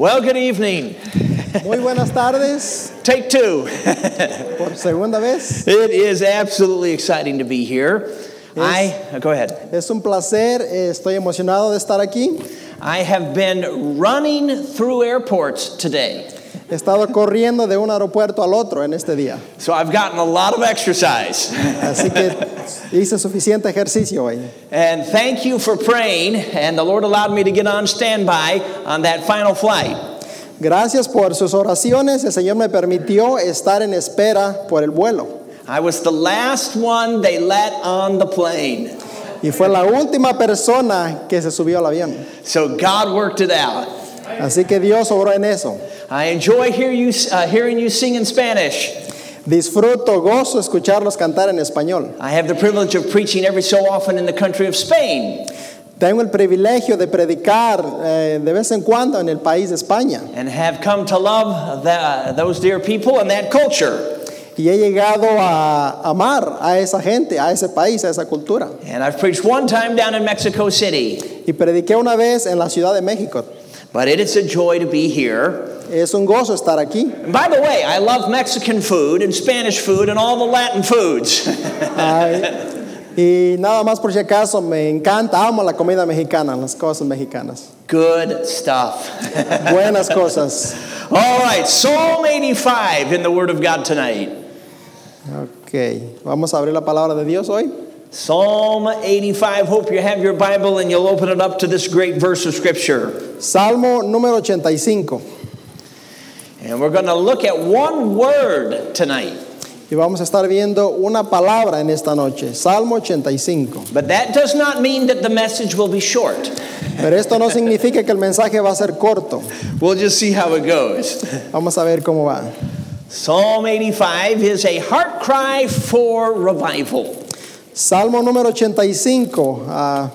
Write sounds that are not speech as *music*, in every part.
Well, good evening. Muy buenas tardes Take two. por segunda vez. It is absolutely exciting to be here. I go ahead. Es un placer, eh, estoy emocionado de estar aquí. I have been running through airports today. He estado corriendo de un aeropuerto al otro en este día. So I've gotten a lot of exercise. Así que hice suficiente ejercicio hoy. And thank you for praying. And the Lord allowed me to get on standby on that final flight. Gracias por sus oraciones. El Señor me permitió estar en espera por el vuelo. I was the last one they let on the plane. Y fue la última persona que se subió al avión. So God worked it out. Así que Dios obró en eso. I enjoy hear you, uh, hearing you sing in Spanish. Disfruto, gozo escucharlos cantar en español. I have the privilege of preaching every so often in the country of Spain. Tengo el privilegio de predicar eh, de vez en cuando en el país de España. and have come to love the, those dear people and that culture. Y he llegado a amar a esa gente, a ese país, a esa cultura. And I've preached one time down in Mexico City, Y prediqué una vez en la Ciudad de México. But it is a joy to be here. Es un gozo estar aquí. And by the way, I love Mexican food and Spanish food and all the Latin foods. Ay, *laughs* y nada más por si acaso, me encanta, amo la comida mexicana, las cosas mexicanas. Good stuff. *laughs* Buenas cosas. all right, Psalm 85 in the Word of God tonight. Ok, vamos a abrir la palabra de Dios hoy. Psalm 85. Hope you have your Bible and you'll open it up to this great verse of Scripture. Salmo número 85. And we're going to look at one word tonight. Y vamos a estar viendo una palabra en esta noche. Salmo 85. But that does not mean that the message will be short. Pero esto no significa que el mensaje va a ser corto. We'll just see how it goes. Vamos a ver cómo va. Psalm 85 is a heart cry for revival. Salmo número 85, ah,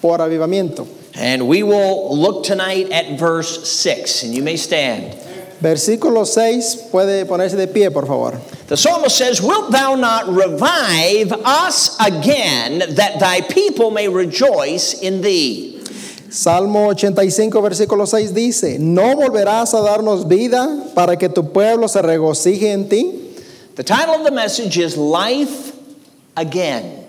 por avivamiento. And we will look tonight at verse 6, and you may stand. Versículo 6, puede ponerse de pie, por favor. The psalmist says, Wilt thou not revive us again, that thy people may rejoice in thee? Salmo 85, versículo 6 dice, ¿no volverás a darnos vida para que tu pueblo se regocije en ti? The title of the message is Life Again.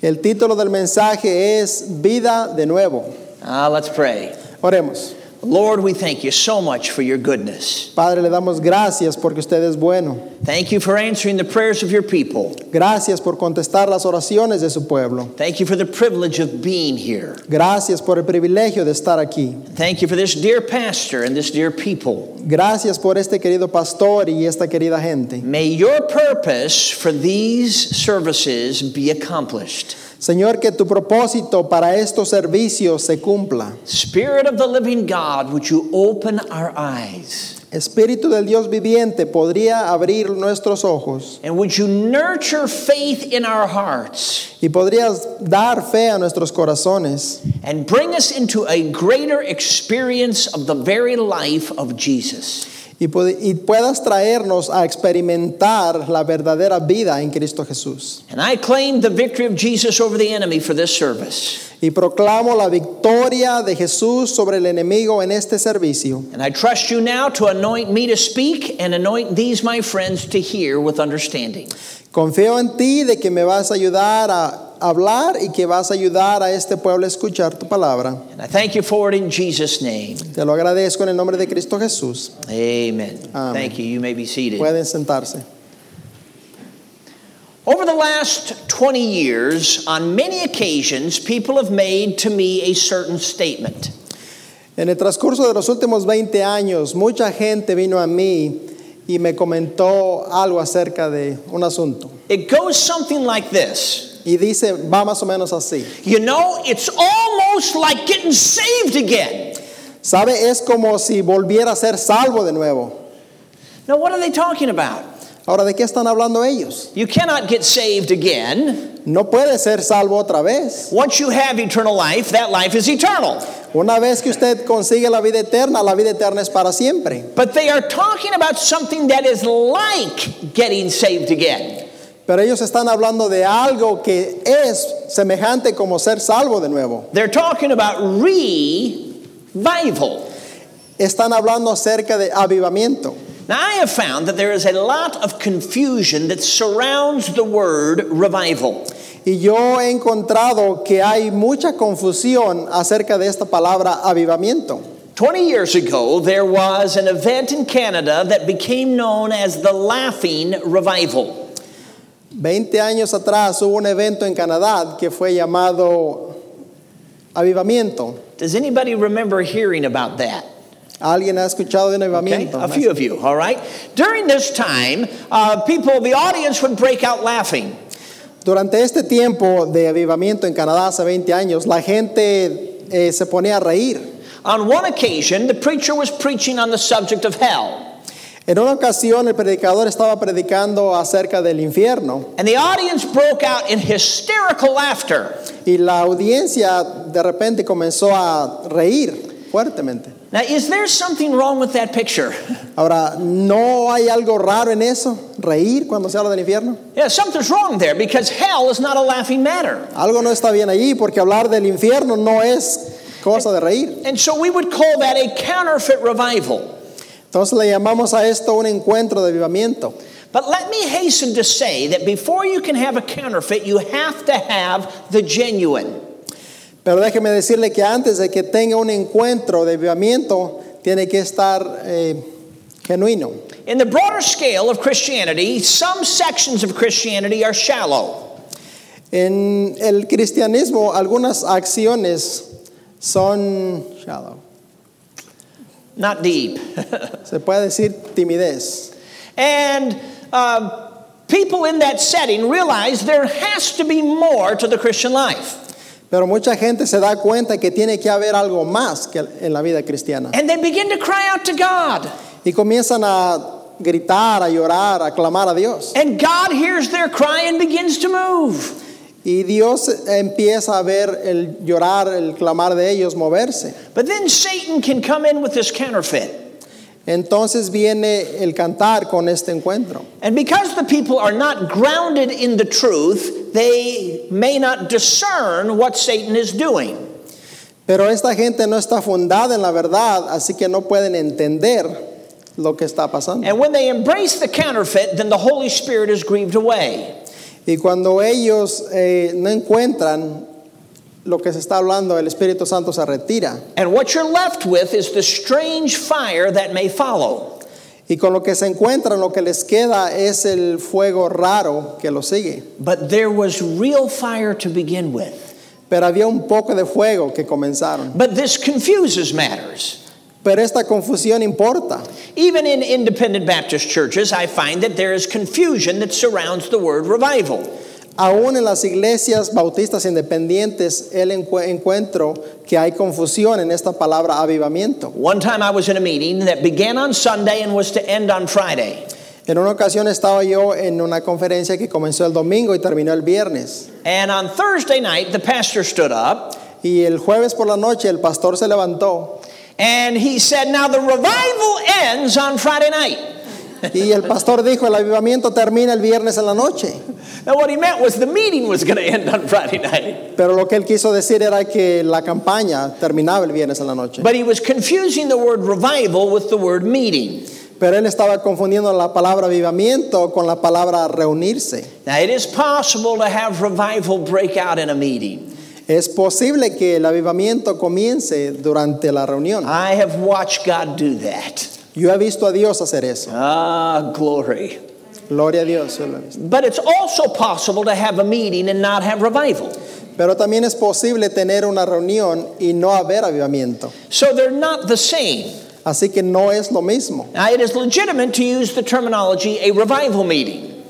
El título del mensaje es Vida de nuevo. Ah, let's pray. Oremos. Lord, we thank you so much for your goodness. Padre, le damos gracias porque usted es bueno. Thank you for answering the prayers of your people. Gracias por contestar las oraciones de su pueblo. Thank you for the privilege of being here. Gracias por el privilegio de estar aquí. Thank you for this dear pastor and this dear people. Gracias por este querido pastor y esta querida gente. May your purpose for these services be accomplished. Señor, que tu propósito para estos servicios se cumpla. Spirit of the living God, would you open our eyes? Espíritu del Dios viviente podría abrir nuestros ojos And would you nurture faith in our hearts y podrías dar fe a nuestros corazones and bring us into a greater experience of the very life of Jesus? Y, y puedas traernos a experimentar la verdadera vida en Cristo Jesús. And I claim the victory of Jesus over the enemy for this service. Y proclamo la victoria de Jesús sobre el enemigo en este servicio. And I trust you now to anoint me to speak and anoint these, my friends, to hear with understanding. Confío en ti de que me vas a ayudar a hablar y que vas a ayudar a este pueblo a escuchar tu palabra. And I thank you for it in Jesus' name. Te lo agradezco en el nombre de Cristo Jesús. Amen. Amen. Thank you. You may be seated. Pueden sentarse. Over the last 20 years, on many occasions, people have made to me a certain statement. En el transcurso de los últimos 20 años, mucha gente vino a mí y me comentó algo acerca de un asunto. It goes something like this Y dice, va más o menos así. You know, it's almost like getting saved again. ¿Sabe? Es como si volviera a ser salvo de nuevo. Now, what are they talking about? Ahora, ¿de qué están hablando ellos? You cannot get saved again. No puede ser salvo otra vez. Once you have eternal life, that life is eternal. Una vez que usted consigue la vida eterna, la vida eterna es para siempre. But they are talking about something that is like getting saved again. Pero ellos están hablando de algo que es semejante como ser salvo de nuevo. They're talking about revival. están hablando acerca de avivamiento. Now, I have found that there is a lot of confusion that surrounds the word revival. Y yo he encontrado que hay mucha confusión acerca de esta palabra avivamiento. 20 years ago, there was an event in Canada that became known as the Laughing Revival. 20 años atrás hubo un evento en Canadá que fue llamado avivamiento. Does anybody remember hearing about that? ¿Alguien ha escuchado de un Okay, avivamiento? a few of you, all right? During this time, uh, people, the audience would break out laughing. Durante este tiempo de avivamiento en Canadá hace 20 años, la gente eh, se ponía a reír. On one occasion, the preacher was preaching on the subject of hell. En una ocasión el predicador estaba predicando acerca del infierno And the audience broke out in hysterical laughter. y la audiencia de repente comenzó a reír fuertemente. Now, is there something wrong with that picture? *laughs* Ahora, ¿no hay algo raro en eso? ¿Reír cuando se habla del infierno? Yeah, something's wrong there because hell is not a laughing matter. Algo no está bien allí porque hablar del infierno no es cosa de reír. And so we would call that a counterfeit revival. Entonces le llamamos a esto un encuentro de avivamiento. But let me hasten to say that before you can have a counterfeit, you have to have the genuine. Pero déjeme decirle que antes de que tenga un encuentro de avivamiento, tiene que estar eh, genuino. In the broader scale of Christianity, some sections of Christianity are shallow. En el cristianismo, algunas acciones son shallow. not deep. *laughs* Se puede decir timidez. and uh, people in that setting realize there has to be more to the Christian life. Pero mucha gente se da cuenta que tiene que haber algo más que en la vida cristiana. And they begin to cry out to God. Y comienzan a gritar, a llorar, a clamar a Dios. And God hears their cry and begins to move. Y Dios empieza a ver el llorar, el clamar de ellos moverse. But then Satan can come in with this counterfeit. Entonces viene el cantar con este encuentro. And because the people are not grounded in the truth, they may not discern what Satan is doing. Pero esta gente no está fundada en la verdad, así que no pueden entender lo que está pasando. And when they embrace the counterfeit, then the Holy Spirit is grieved away. Y cuando ellos eh, no encuentran lo que se está hablando, el Espíritu Santo se retira. And what you're left with is the strange fire that may follow. Y con lo que se encuentran, lo que les queda es el fuego raro que lo sigue. But there was real fire to begin with. Pero había un poco de fuego que comenzaron. But this confuses matters. Pero esta confusión importa. Even in independent Baptist churches, I find that there is confusion that surrounds the word revival. Aún en las iglesias bautistas independientes, el encue- encuentro que hay confusión en esta palabra avivamiento. One time I was in a meeting that began on Sunday and was to end on Friday. En una ocasión estaba yo en una conferencia que comenzó el domingo y terminó el viernes. And on Thursday night, the pastor stood up Y el jueves por la noche el pastor se levantó and he said, Now the revival ends on Friday night. Y el pastor dijo, el avivamiento termina el viernes en la noche. Now, what he meant was the meeting was going to end on Friday night. Pero lo que él quiso decir era que la campaña terminaba el viernes en la noche. But he was confusing the word revival with the word meeting. Pero él estaba confundiendo la palabra avivamiento con la palabra reunirse. Now, it is possible to have revival break out in a meeting. Es posible que el avivamiento comience durante la reunión. I have watched God do that. Yo he visto a Dios hacer eso. Ah, glory. Gloria a Dios. yo lo he visto. But it's also possible to have a meeting and not have revival. Pero también es posible tener una reunión y no haber avivamiento. So they're not the same. Así que no es lo mismo. Now, it is legitimate to use the terminology a revival meeting.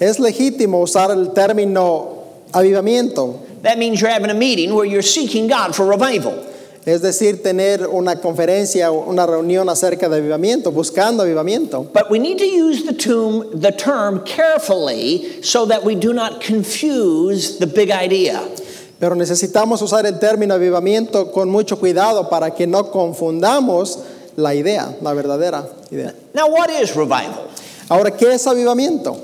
Es legítimo usar el término avivamiento, That means you're having a meeting where you're seeking God for revival. Es decir, tener una conferencia o una reunión acerca de avivamiento, buscando avivamiento. But we need to use the term, the term carefully so that we do not confuse the big idea. Pero necesitamos usar el término avivamiento con mucho cuidado para que no confundamos la idea, la verdadera idea. Now, what is revival? Ahora, ¿qué es avivamiento?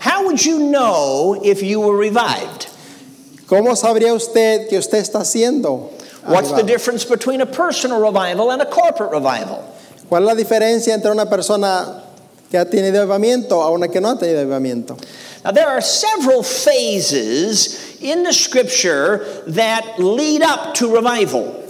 How would you know if you were revived? ¿Cómo sabría usted que usted está haciendo? What's the difference between a personal revival and a corporate revival? ¿Cuál es la diferencia entre una persona que ha tenido avivamiento a una que no ha tenido avivamiento? Now, there are several phases in the scripture that lead up to revival.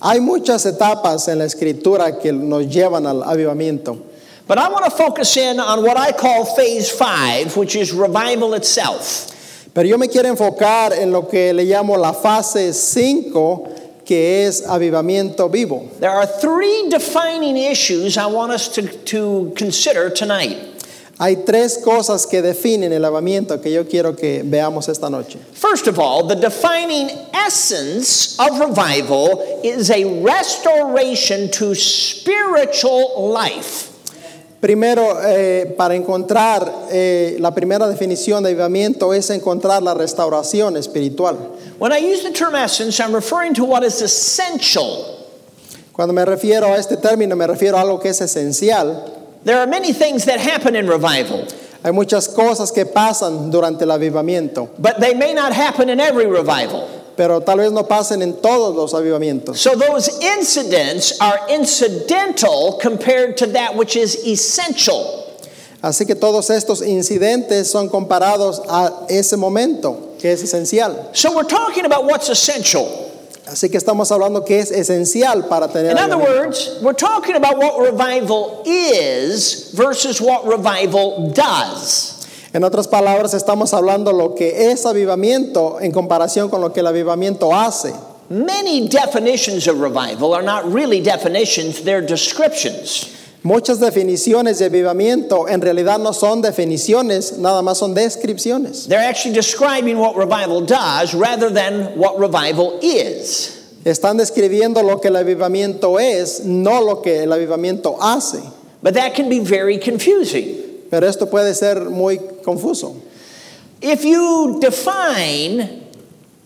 Hay muchas etapas en la escritura que nos llevan al avivamiento. But I want to focus in on what I call phase five, which is revival itself. Pero yo me quiero enfocar en lo que le llamo la fase 5, que es avivamiento vivo. There are three defining issues I want us to, to consider tonight. Hay tres cosas que definen el avivamiento que yo quiero que veamos esta noche. First of all, the defining essence of revival is a restoration to spiritual life. Primero, eh, para encontrar eh, la primera definición de avivamiento es encontrar la restauración espiritual. When I use the term essence, I'm referring to what is essential. Cuando me refiero a este término, me refiero a algo que es esencial. There are many things that happen in revival, Hay muchas cosas que pasan durante el avivamiento, but they may not happen in every revival. pero tal vez no pasen en todos los avivamientos. So those incidents are incidental compared to that which is essential. Así que todos estos incidentes son comparados a ese momento que es esencial. So we're talking about what's essential. Así que estamos hablando que es esencial para tener In other words, we're talking about what revival is versus what revival does. En otras palabras, estamos hablando lo que es avivamiento en comparación con lo que el avivamiento hace. Many definitions of revival are not really definitions, they're descriptions. Muchas definiciones de avivamiento en realidad no son definiciones, nada más son descripciones. They're actually describing what revival does rather than what revival is. Están describiendo lo que el avivamiento es, no lo que el avivamiento hace. But that can be very confusing. Pero esto puede ser muy confuso. If you define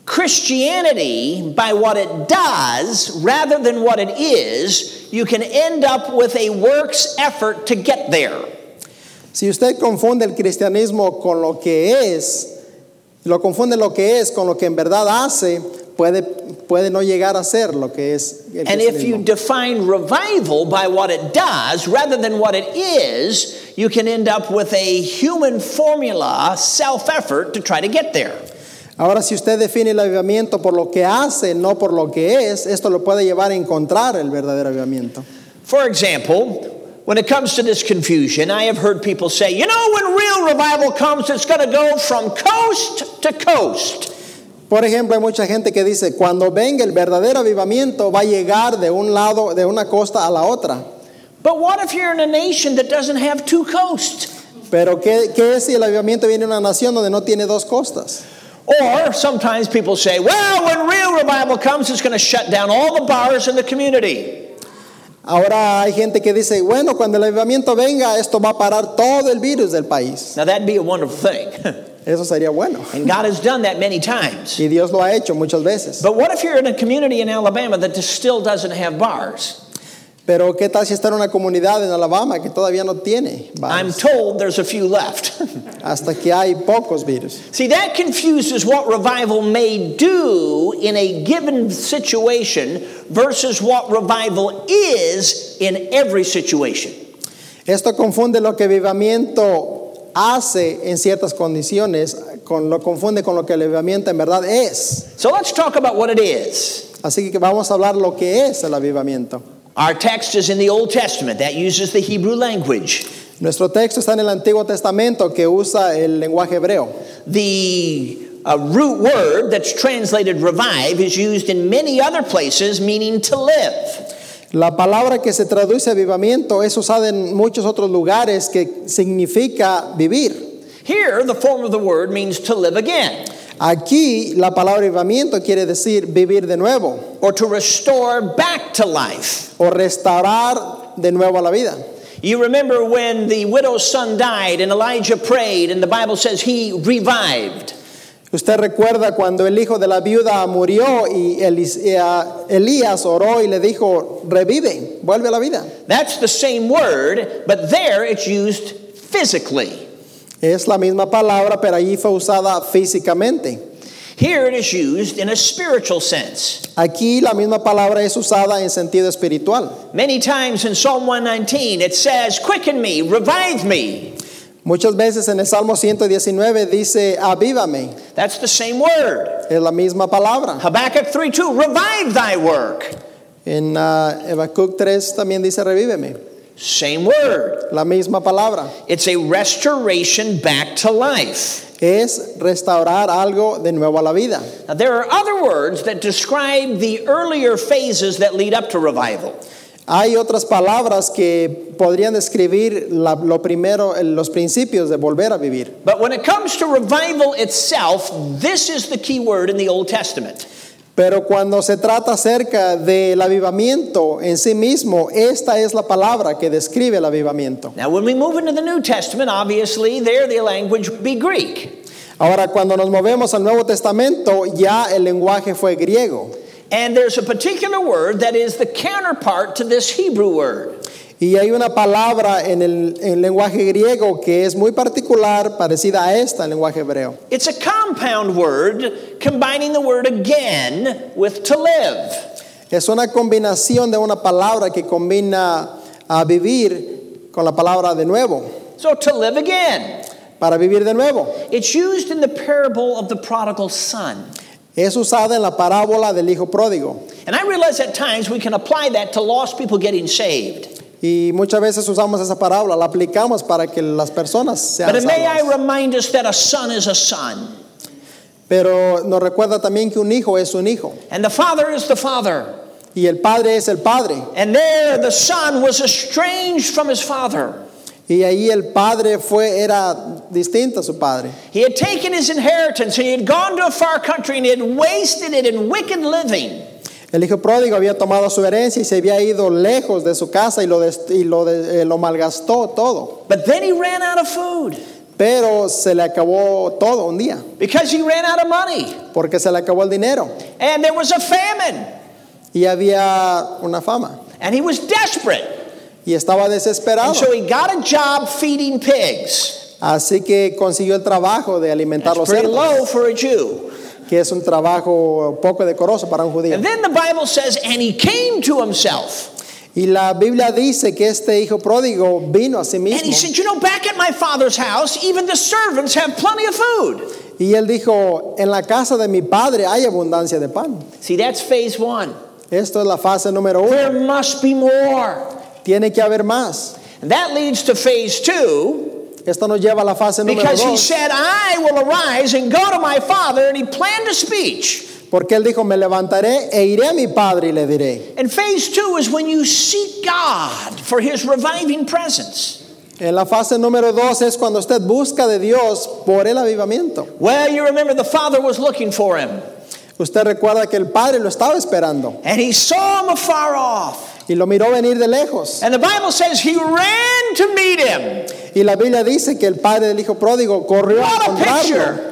Christianity by what it does rather than what it is, you can end up with a works effort to get there. Si usted confunde el cristianismo con lo que es, lo confunde lo que es con lo que en verdad hace, puede, puede no llegar a ser lo que es el And if you define revival by what it does rather than what it is, you can end up with a human formula, self effort to try to get there. Ahora, si usted define el avivamiento por lo que hace, no por lo que es, esto lo puede llevar a encontrar el verdadero avivamiento. For example, when it comes to this confusion, I have heard people say, you know, when real revival comes, it's going to go from coast to coast. Por ejemplo, hay mucha gente que dice, cuando venga el verdadero avivamiento va a llegar de un lado, de una costa a la otra. But what if you're in a nation that doesn't have two coasts? Pero ¿qué, qué es si el avivamiento viene de una nación donde no tiene dos costas? Or sometimes people say, well, when real revival comes, it's going to shut down all the bars in the community. Ahora hay gente que dice, bueno, cuando el avivamiento venga, esto va a parar todo el virus del país. Now, that'd be a wonderful thing. *laughs* Eso sería bueno. and God has done that many times. Y Dios lo ha hecho muchas veces. But what if you're in a community in Alabama that just still doesn't have bars? Pero ¿qué tal si está en una comunidad en Alabama que todavía no tiene? I'm told there's a few left. *laughs* Hasta que hay pocos virus. See, that confuses what revival may do in a given situation versus what revival is in every situation. Esto confunde lo que avivamiento hace en ciertas condiciones, con lo confunde con lo que el avivamiento en verdad es. So let's talk about what it is. Así que vamos a hablar lo que es el avivamiento. Our text is in the Old Testament, that uses the Hebrew language. Nuestro texto está en el Antiguo Testamento que usa el lenguaje hebreo. The uh, root word that's translated revive is used in many other places, meaning to live. La palabra que se traduce avivamiento es usada en muchos otros lugares que significa vivir. Here, the form of the word means to live again, Aquí la palabra avivamiento quiere decir vivir de nuevo or to restore back to life. o restaurar de nuevo a la vida. You remember when the widow's son died and Elijah prayed, and the Bible says he revived. Usted recuerda cuando el hijo de la viuda murió y eh, Elías oró y le dijo, revive, vuelve a la vida. That's the same word, but there it's used physically. Es la misma palabra, pero allí fue usada físicamente. Here it is used in a spiritual sense. Aquí la misma palabra es usada en sentido espiritual. Many times in Psalm 119 it says, Quicken me, revive me. Muchas veces en el Salmo 119 dice, avívame. That's the same word. Es la misma palabra. Habakkuk 3 2, revive thy work. En uh, Habacuc 3 también dice, revíveme. Same word. La misma palabra. It's a restoration back to life. Es restaurar algo de nuevo a la vida. Now, there are other words that describe the earlier phases that lead up to revival. Hay otras palabras que podrían describir la- lo primero, eh, los principios de volver a vivir. But when it comes to revival itself, this is the key word in the Old Testament. Pero cuando se trata acerca del avivamiento en sí mismo, esta es la palabra que describe el avivamiento. Now, when we move into the New Testament, obviously, there the language would be Greek. Ahora, cuando nos movemos al Nuevo Testamento, ya el lenguaje fue griego. And there's a particular word that is the counterpart to this Hebrew word. Y hay una palabra en el, en el lenguaje griego que es muy particular, parecida a esta, el lenguaje hebreo. It's a compound word combining the word again with to live. Es una combinación de una palabra que combina a vivir con la palabra de nuevo, So, to live again. para vivir de nuevo. It's used in the parable of the prodigal son. Es usada en la parábola del hijo pródigo. And I realize at times we can apply that to lost people getting saved. Y muchas veces usamos esa parábola, la aplicamos para que las personas sean But may I salvas. remind us that a son is a son, Pero nos recuerda también que un hijo es un hijo and the father is the father. y el padre es el padre. And there the son was estranged from his father. Y ahí el padre fue era distinto a su padre. He had taken his inheritance, he had gone to a far country, and he had wasted it in wicked living. El hijo pródigo había tomado su herencia y se había ido lejos de su casa y lo, y lo, eh, lo malgastó todo. But then he ran out of food Pero se le acabó todo un día, because he ran out of money. porque se le acabó el dinero And there was a famine, y había una fama. and he was desperate. Y estaba desesperado. And so he got a job feeding pigs. Así que consiguió el trabajo de alimentar That's los cerdos, low for a Jew. Que es un trabajo poco decoroso para un judío. And then the Bible says, and he came to himself. Y la Biblia dice que este hijo pródigo vino a sí And he mismo. said, You know, back at my father's house, even the servants have plenty of food. Y él dijo, en la casa de mi padre hay abundancia de pan. See, that's phase one. Esto es la fase número There uno. must be more. Tiene que haber más. And that leads to phase two Esto nos lleva a la fase número because he dos. said, I will arise and go to my father. And he planned a speech. Porque él dijo, me levantaré e iré a mi padre y le diré. And phase two is when you seek God for his reviving presence. En la fase número dos es cuando usted busca de Dios por el avivamiento. Well, you remember the father was looking for him, Usted recuerda que el padre lo estaba esperando and he saw him afar off. Y lo miró venir de lejos. And the Bible says he ran to meet him. Y la Biblia dice que el padre del hijo pródigo corrió a What a encontrarlo. picture!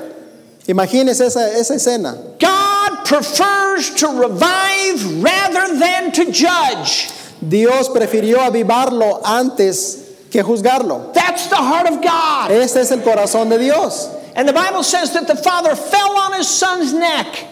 Imagínese esa, esa escena. God prefers to revive rather than to judge. Dios prefirió avivarlo antes que juzgarlo. That's the heart of God. Ese es el corazón de Dios. And the Bible says that the father fell on his son's neck.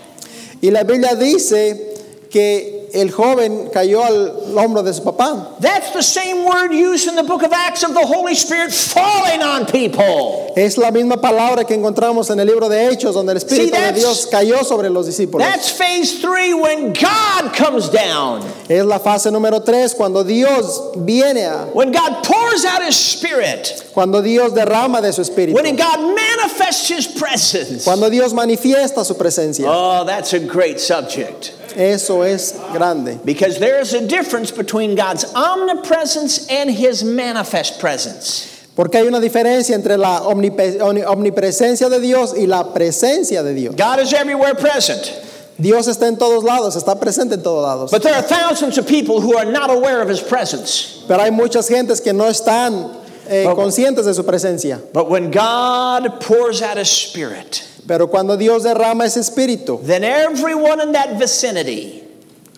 Y la Biblia dice que el joven cayó al hombro de su papá. That's the same word used in the book of Acts of the Holy Spirit falling on people. Es la misma palabra que encontramos en el libro de Hechos, donde el Espíritu See, de Dios cayó sobre los discípulos. That's phase three when God comes down. Es la fase número tres, cuando Dios viene a, When God pours out his spirit. cuando Dios derrama de su Espíritu, When God manifests his presence. cuando Dios manifiesta su presencia. Oh, that's a great subject. Eso es grande. Because there is a difference between God's omnipresence and his manifest presence. Porque hay una diferencia entre la omnipresencia de Dios y la presencia de Dios. God is everywhere present. Dios está en todos lados, está presente en todos lados. But there are thousands of people who are not aware of his presence. Pero hay muchas gentes que no están eh, conscientes de su presencia. But when God pours out his spirit, Pero cuando Dios derrama ese espíritu, then everyone in that vicinity,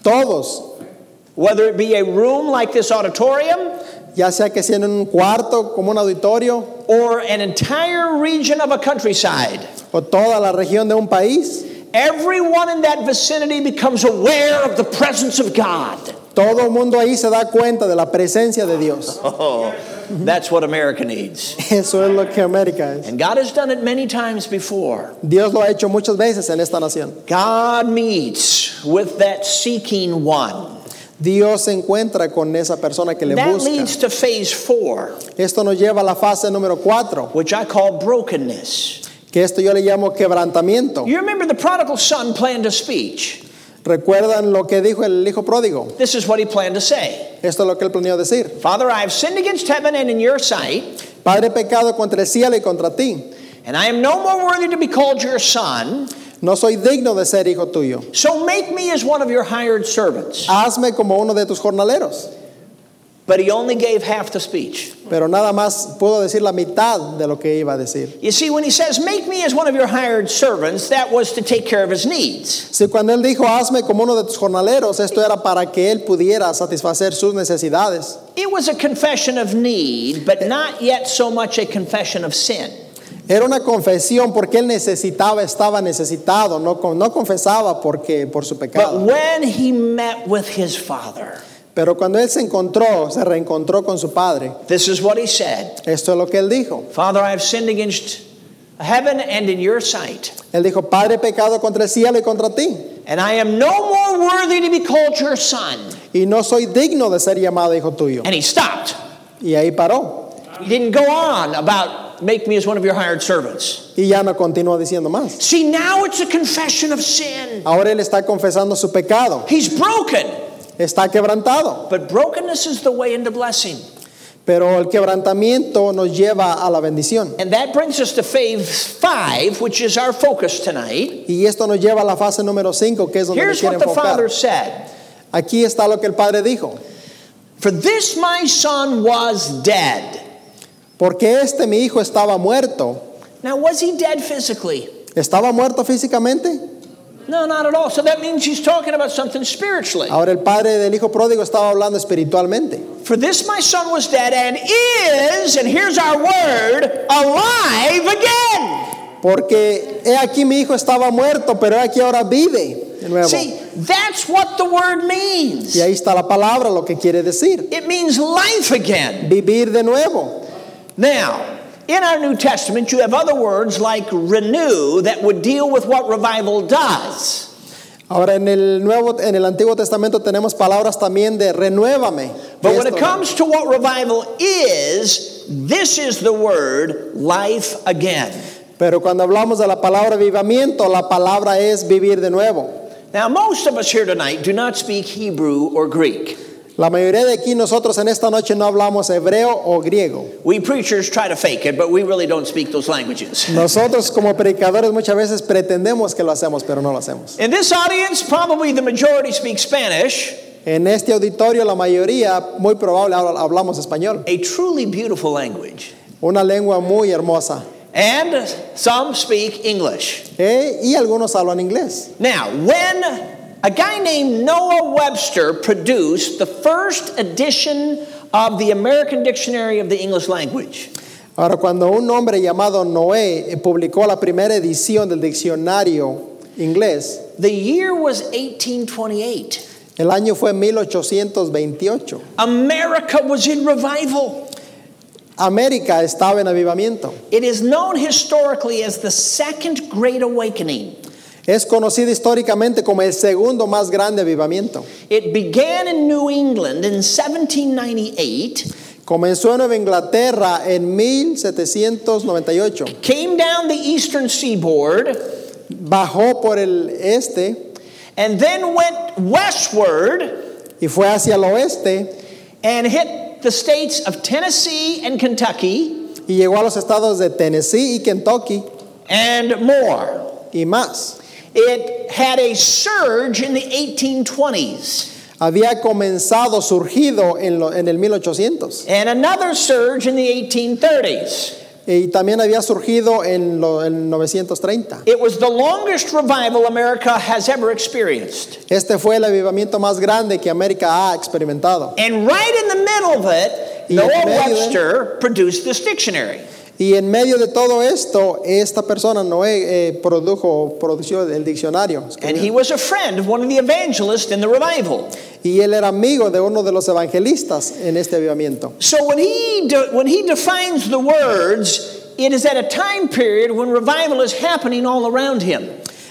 todos, whether it be a room like this auditorium ya sea que sea en un cuarto como un auditorio or an entire region of a countryside, o toda la región de un país, everyone in that vicinity becomes aware of the presence of God. Todo el mundo ahí se da cuenta de la presencia de Dios. Oh, Mm-hmm. that's what America needs. *laughs* Eso es lo que América es. And God has done it many times before. Dios lo ha hecho muchas veces en esta nación. God meets with that seeking one. Dios se encuentra con esa persona que le That busca. leads to phase four, Esto nos lleva a la fase número cuatro, which I call brokenness. que esto yo le llamo quebrantamiento. You remember the prodigal son planned a speech. ¿Recuerdan lo que dijo el hijo pródigo? This is what he planned to say Esto es lo que él planeó decir. Father, I have sinned against heaven and in your sight, Padre, he pecado contra el cielo y contra ti. and I am no more worthy to be called your son. No soy digno de ser hijo tuyo. So make me as one of your hired servants. Hazme como uno de tus jornaleros. But he only gave half the speech. Pero nada más pudo decir la mitad de lo que iba a decir. You see, when he says, Make me as one of your hired servants, that was to take care of his needs. Si cuando él dijo, hazme como uno de tus jornaleros, esto era para que él pudiera satisfacer sus necesidades. It was a confession of need, but eh, not yet so much a confession of sin. Era una confesión porque él necesitaba, estaba necesitado, no, no confesaba porque, por su pecado. But when he met with his father, Pero cuando él se encontró, se reencontró con su padre, this is what he said esto es lo que él dijo. Father, I have sinned against heaven and in your sight, Él dijo, Padre, he pecado contra el cielo y contra ti, and I am no more worthy to be called your son. y no soy digno de ser llamado hijo tuyo. And he stopped. Y ahí paró, He didn't go on about make me as one of your hired servants. y ya no continuó diciendo más. See, now it's a confession of sin. Ahora él está confesando su pecado, He's broken. Está quebrantado, But brokenness is the way into blessing. pero el quebrantamiento nos lleva a la bendición. And that brings us to phase five, which is our focus tonight. Y esto nos lleva a la fase número 5, que es donde Here's what the Father enfocar. said Aquí está lo que el Padre dijo. For this my son was dead. Porque este mi hijo estaba muerto. Now, was he dead physically? ¿Estaba muerto físicamente? No, not at all. So that means he's talking about something spiritually. Ahora el padre del hijo pródigo estaba hablando espiritualmente. For this my son was dead and is, and here's our word, alive again. Porque he aquí mi hijo estaba muerto, pero he aquí ahora vive. See, that's what the word means. Y ahí está la palabra, lo que quiere decir. It means life again. Vivir de nuevo. Now, in our New Testament, you have other words like renew that would deal with what revival does. Ahora en el nuevo, en el Antiguo Testamento tenemos palabras también de renuévame. But when it comes to what revival is, this is the word life again. Pero cuando hablamos de la palabra avivamiento, la palabra es vivir de nuevo. Now, most of us here tonight do not speak Hebrew or Greek. La mayoría de aquí nosotros en esta noche no hablamos hebreo o griego. We preachers try to fake it, but we really don't speak those languages. *laughs* Nosotros como predicadores muchas veces pretendemos que lo hacemos, pero no lo hacemos. In this audience, probably the majority speak Spanish, En este auditorio la mayoría, muy probable, habla- hablamos español. a truly beautiful language. Una lengua muy hermosa. And some speak English. Eh, Y algunos hablan inglés. Now, when a guy named Noah Webster produced the first edition of the American Dictionary of the English Language, Ahora, cuando un hombre llamado Noé eh, publicó la primera edición del diccionario inglés, the year was 1828. el año fue 1828. America was in revival. América estaba en avivamiento. It is known historically as the Second Great Awakening. Es conocido históricamente como el segundo más grande avivamiento. It began in New England in 1798, Comenzó en Nueva Inglaterra en 1798. came down the eastern seaboard, Bajó por el este and then went westward y fue hacia el oeste and hit the states of Tennessee and Kentucky y llegó a los estados de Tennessee y Kentucky and more. y más. It had a surge in the 1820s Había comenzado, surgido en, lo- en el 1800 and another surge in the 1830s. y también había surgido en, lo, en 930. It was the longest revival America has ever experienced. Este fue el avivamiento más grande que América ha experimentado. And right in the middle of it, Noah Webster produced this dictionary. Y en medio de todo esto, esta persona, Noé, eh, produjo, produjo el diccionario. And he was a friend of one of the evangelists in the revival. Y él era amigo de uno de los evangelistas en este avivamiento. So when he, de- when he defines the words, it is at a time period when revival is happening all around him.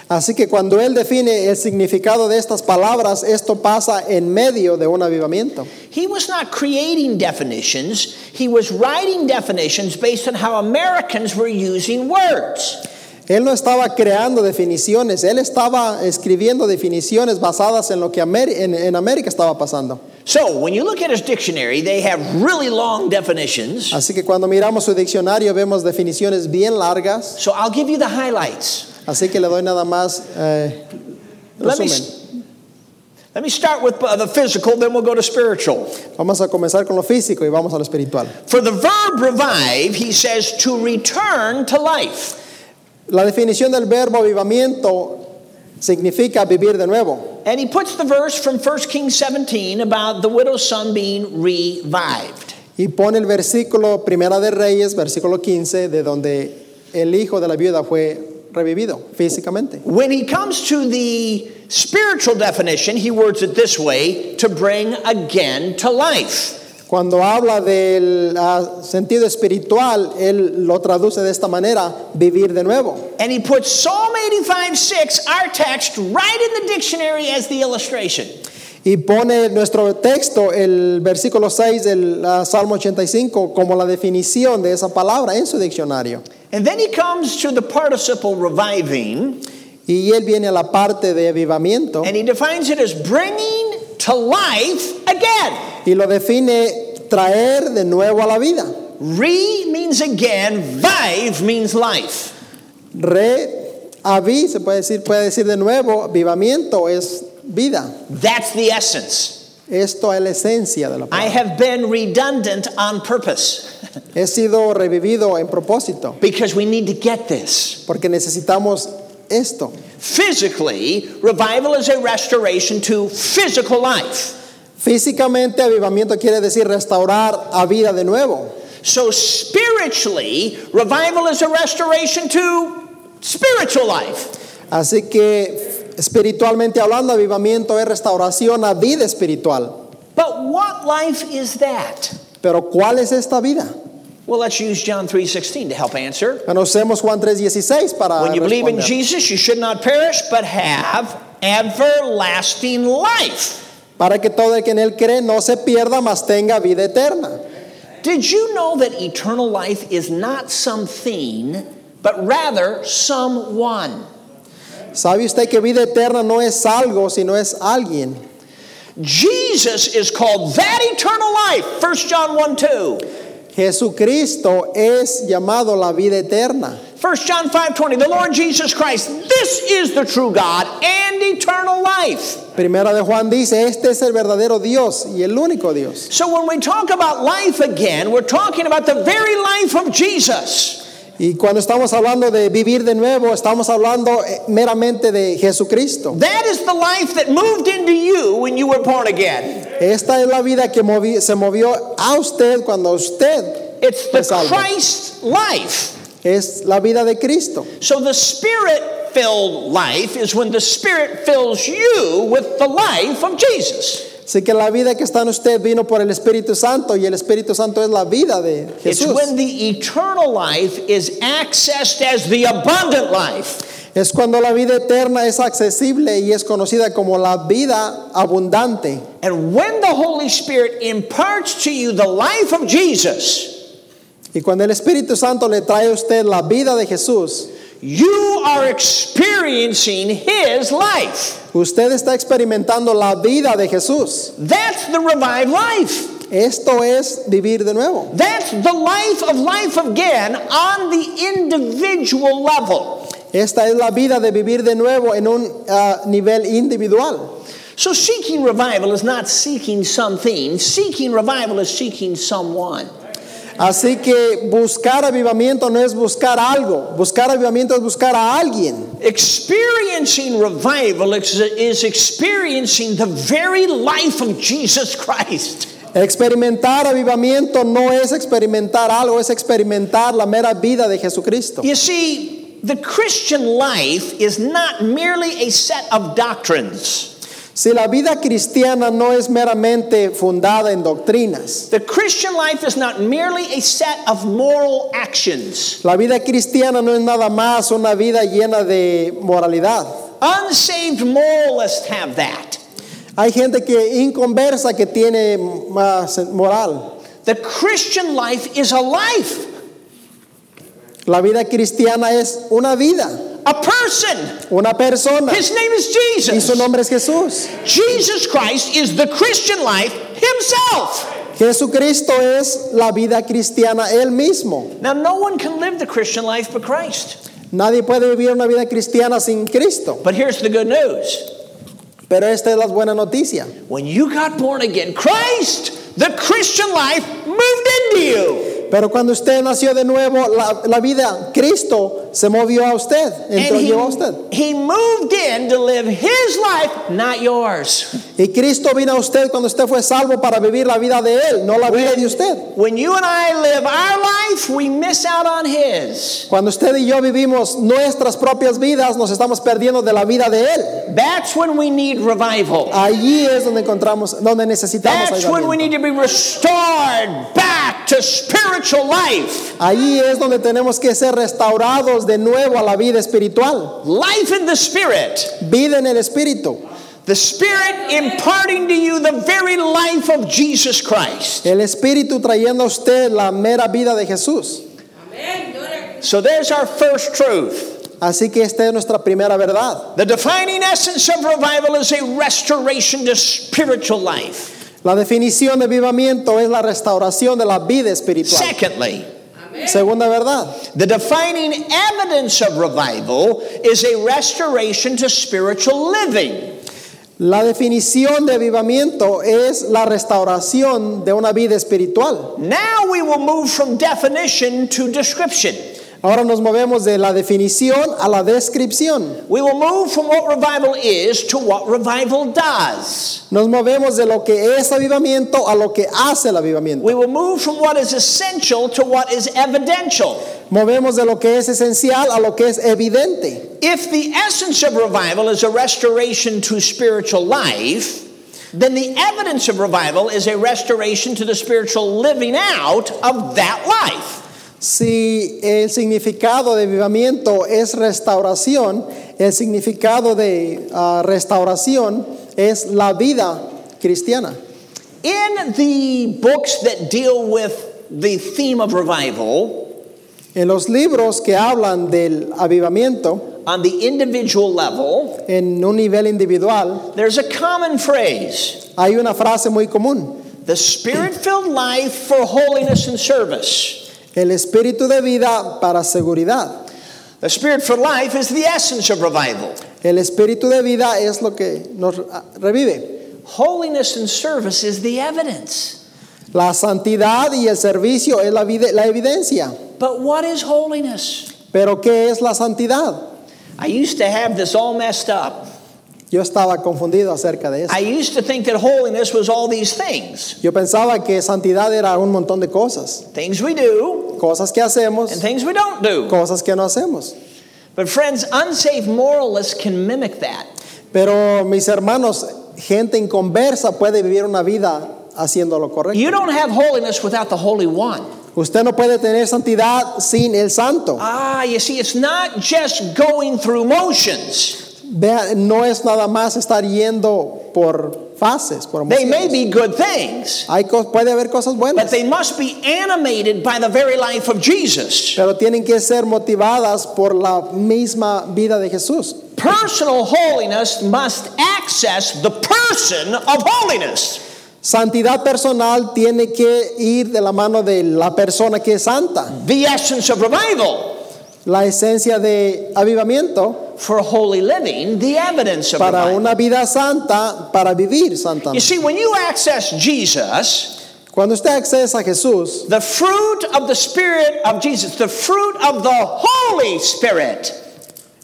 Así que cuando él define el significado de estas palabras, esto pasa en medio de un avivamiento. He was not creating definitions, he was writing definitions based on how Americans were using words. Él no estaba creando definiciones, él estaba escribiendo definiciones basadas en lo que en, en América estaba pasando. So when you look at his dictionary, they have really long definitions. Así que cuando miramos su diccionario vemos definiciones bien largas, So I'll give you the highlights. Así que le doy nada más eh, Let me, resumen. let me start with the physical, then we'll go to spiritual. Vamos a comenzar con lo físico y vamos a lo espiritual. For the verb revive, he says to return to life. La definición del verbo avivamiento significa vivir de nuevo. And he puts the verse from 1 Kings 17 about the widow's son being revived. Y pone el versículo Primera de Reyes, versículo 15, de donde el hijo de la viuda fue revivido físicamente. When he comes to the spiritual definition, he words it this way to bring again to life. Cuando habla del ah, sentido espiritual, él lo traduce de esta manera, vivir de nuevo. And he puts Psalm 85 6, our text, right in the dictionary as the illustration. Y pone nuestro texto, el versículo 6 del ah, Salmo 85, como la definición de esa palabra en su diccionario. And then he comes to the participle reviving, Y él viene a la parte de avivamiento and he defines it as bringing to life again. y lo define traer de nuevo a la vida. Re means again, vive means life. Re, avi, se puede decir, puede decir de nuevo, avivamiento es vida. That's the essence. Esto es la esencia de la I palabra. have been redundant on purpose *laughs* He sido revivido en propósito because we need to get this. porque necesitamos esto. Physically, revival is a restoration to physical life. Físicamente, avivamiento quiere decir restaurar a vida de nuevo. So, spiritually, revival is a restoration to spiritual life. Así que espiritualmente hablando, avivamiento es restauración a vida espiritual. But what life is that? Pero ¿cuál es esta vida? Well, let's use John 3:16 to help answer. Conocemos Juan 3:16 para When you believe in. Jesus, you should not perish but have everlasting life. Para que todo el que en él cree no se pierda, mas tenga vida eterna. Did you know that eternal life is not something, but rather someone? ¿Sabe usted que vida eterna no es algo, sino es alguien? Jesus is called that eternal life. 1 John 1 2. Jesucristo es llamado la vida eterna. 1 John 5 20. The Lord Jesus Christ, this is the true God and eternal life. Primera de Juan dice, este es el verdadero Dios y el único Dios. So when we talk about life again, we're talking about the very life of Jesus. Y cuando estamos hablando de vivir de nuevo, estamos hablando eh, meramente de Jesucristo. That is the life that moved into you when you were born again. Esta es la vida que movi- se movió a usted cuando usted It's the. Christ life. Es la vida de Cristo. So the spirit filled life is when the spirit fills you with the life of Jesus. Así que la vida que está en usted vino por el Espíritu Santo y el Espíritu Santo es la vida de It's Jesús. when the eternal life is accessed as the abundant life. Es cuando la vida eterna es accesible y es conocida como la vida abundante. And when the Holy Spirit imparts to you the life of Jesus, Y cuando el Espíritu Santo le trae a usted la vida de Jesús, you are experiencing His life. usted está experimentando la vida de Jesús. That's the revived life. Esto es vivir de nuevo. That's the life of life again on the individual level. Esta es la vida de vivir de nuevo en un ah, nivel individual. So, seeking revival is not seeking something, seeking revival is seeking someone. Así que buscar avivamiento no es buscar algo, buscar avivamiento es buscar a alguien. Experiencing revival is, experiencing the very life of Jesus Christ. Experimentar avivamiento no es experimentar algo, es experimentar la mera vida de Jesucristo. You see, the Christian life is not merely a set of doctrines. Si la vida cristiana no es meramente fundada en doctrinas, The Christian life is not merely a set of moral actions. la vida cristiana no es nada más una vida llena de moralidad. Unsaved moralists have that. Hay gente que inconversa que tiene más moral. The Christian life is a life, La vida cristiana es una vida, a person. una persona. His name is Jesus. Y su Jesus. nombre es Jesús. Jesus Christ is the Christian life himself. Jesucristo es la vida cristiana él mismo. Now, no one can live the Christian life but Christ. Nadie puede vivir una vida cristiana sin Cristo. But here's the good news Pero esta es la buena noticia. when you got born again, Christ, the Christian life, moved into you. Pero cuando usted nació de nuevo, la, la vida, Cristo se movió a usted, entró, llegó a usted. he, he moved in to live his life, not yours. Y Cristo vino a usted cuando usted fue salvo para vivir la vida de Él, no la vida de usted. When you and I live our life, we miss out on his. Cuando usted y yo vivimos nuestras propias vidas, nos estamos perdiendo de la vida de Él. That's when we need revival. Allí es donde encontramos, donde necesitamos That's when we need to be restored back to spiritual life. Allí es donde tenemos que ser restaurados de nuevo a la vida espiritual. Life in the Spirit. Vida en el Espíritu. The Spirit imparting to you the very life of Jesus Christ. El Espíritu trayendo a usted la mera vida de Jesús. So there's our first truth. Así que esta es nuestra primera verdad. The defining essence of revival is a restoration to spiritual life. La definición de avivamiento es la restauración de la vida espiritual. Secondly, Segunda verdad. the defining evidence of revival is a restoration to spiritual living. La definición de avivamiento es la restauración de una vida espiritual. Now we will move from definition to description. Ahora nos movemos de la definición a la descripción. We will move from what revival is to what revival does. Nos movemos de lo que es avivamiento a lo que hace el avivamiento. We will move from what is essential to what is evidential. Movemos de lo que es esencial a lo que es evidente. If the essence of revival is a restoration to spiritual life, then the evidence of revival is a restoration to the spiritual living out of that life. Si el significado de avivamiento es restauración, el significado de ah, restauración es la vida cristiana. In the books that deal with the theme of revival, En los libros que hablan del avivamiento on the individual level, en un nivel individual, there's a common phrase hay una frase muy común. the spirit filled life for holiness and service. El espíritu de vida para seguridad. The spirit filled life is the essence of revival. El espíritu de vida es lo que nos ah, revive. Holiness and service is the evidence. La santidad y el servicio es la, la evidencia. But what is holiness? Pero ¿qué es la santidad? I used to have this all messed up. Yo estaba confundido acerca de eso. I used to think that holiness was all these things Yo pensaba que santidad era un montón de cosas. things we do Cosas que hacemos, and things we don't do. cosas que no hacemos. But, friends, unsaved moralists can mimic that. Pero mis hermanos, gente inconversa puede vivir una vida haciendo lo correcto. You don't have holiness without the Holy One. Usted no puede tener santidad sin el santo. Ah, you see, it's not just going through motions. Vea, no es nada más estar yendo por fases, por They may emociones. be good things, Hay puede haber cosas but buenas, they must be animated by the very life of Jesus. pero tienen que ser motivadas por la misma vida de Jesús. Personal holiness must access the person of holiness. Santidad personal tiene que ir de la mano de la persona que es santa. The essence of revival La esencia de avivamiento for holy living, the evidence of para una vida santa, para vivir santa. You see, when you access Jesus, Cuando usted accesa a Jesús, the fruit of the Spirit of Jesus, the fruit of the Holy Spirit,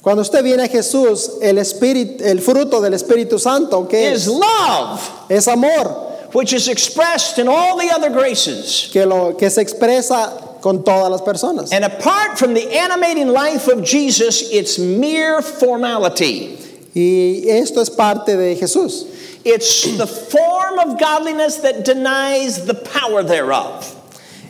cuando usted viene a Jesús, el espíritu, el fruto del Espíritu Santo que is es love, es amor, which is expressed in all the other graces. que, lo, que se expresa con todas las personas. And apart from the animating life of Jesus, it's mere formality. Y esto es parte de Jesús. It's the form of godliness that denies the power thereof.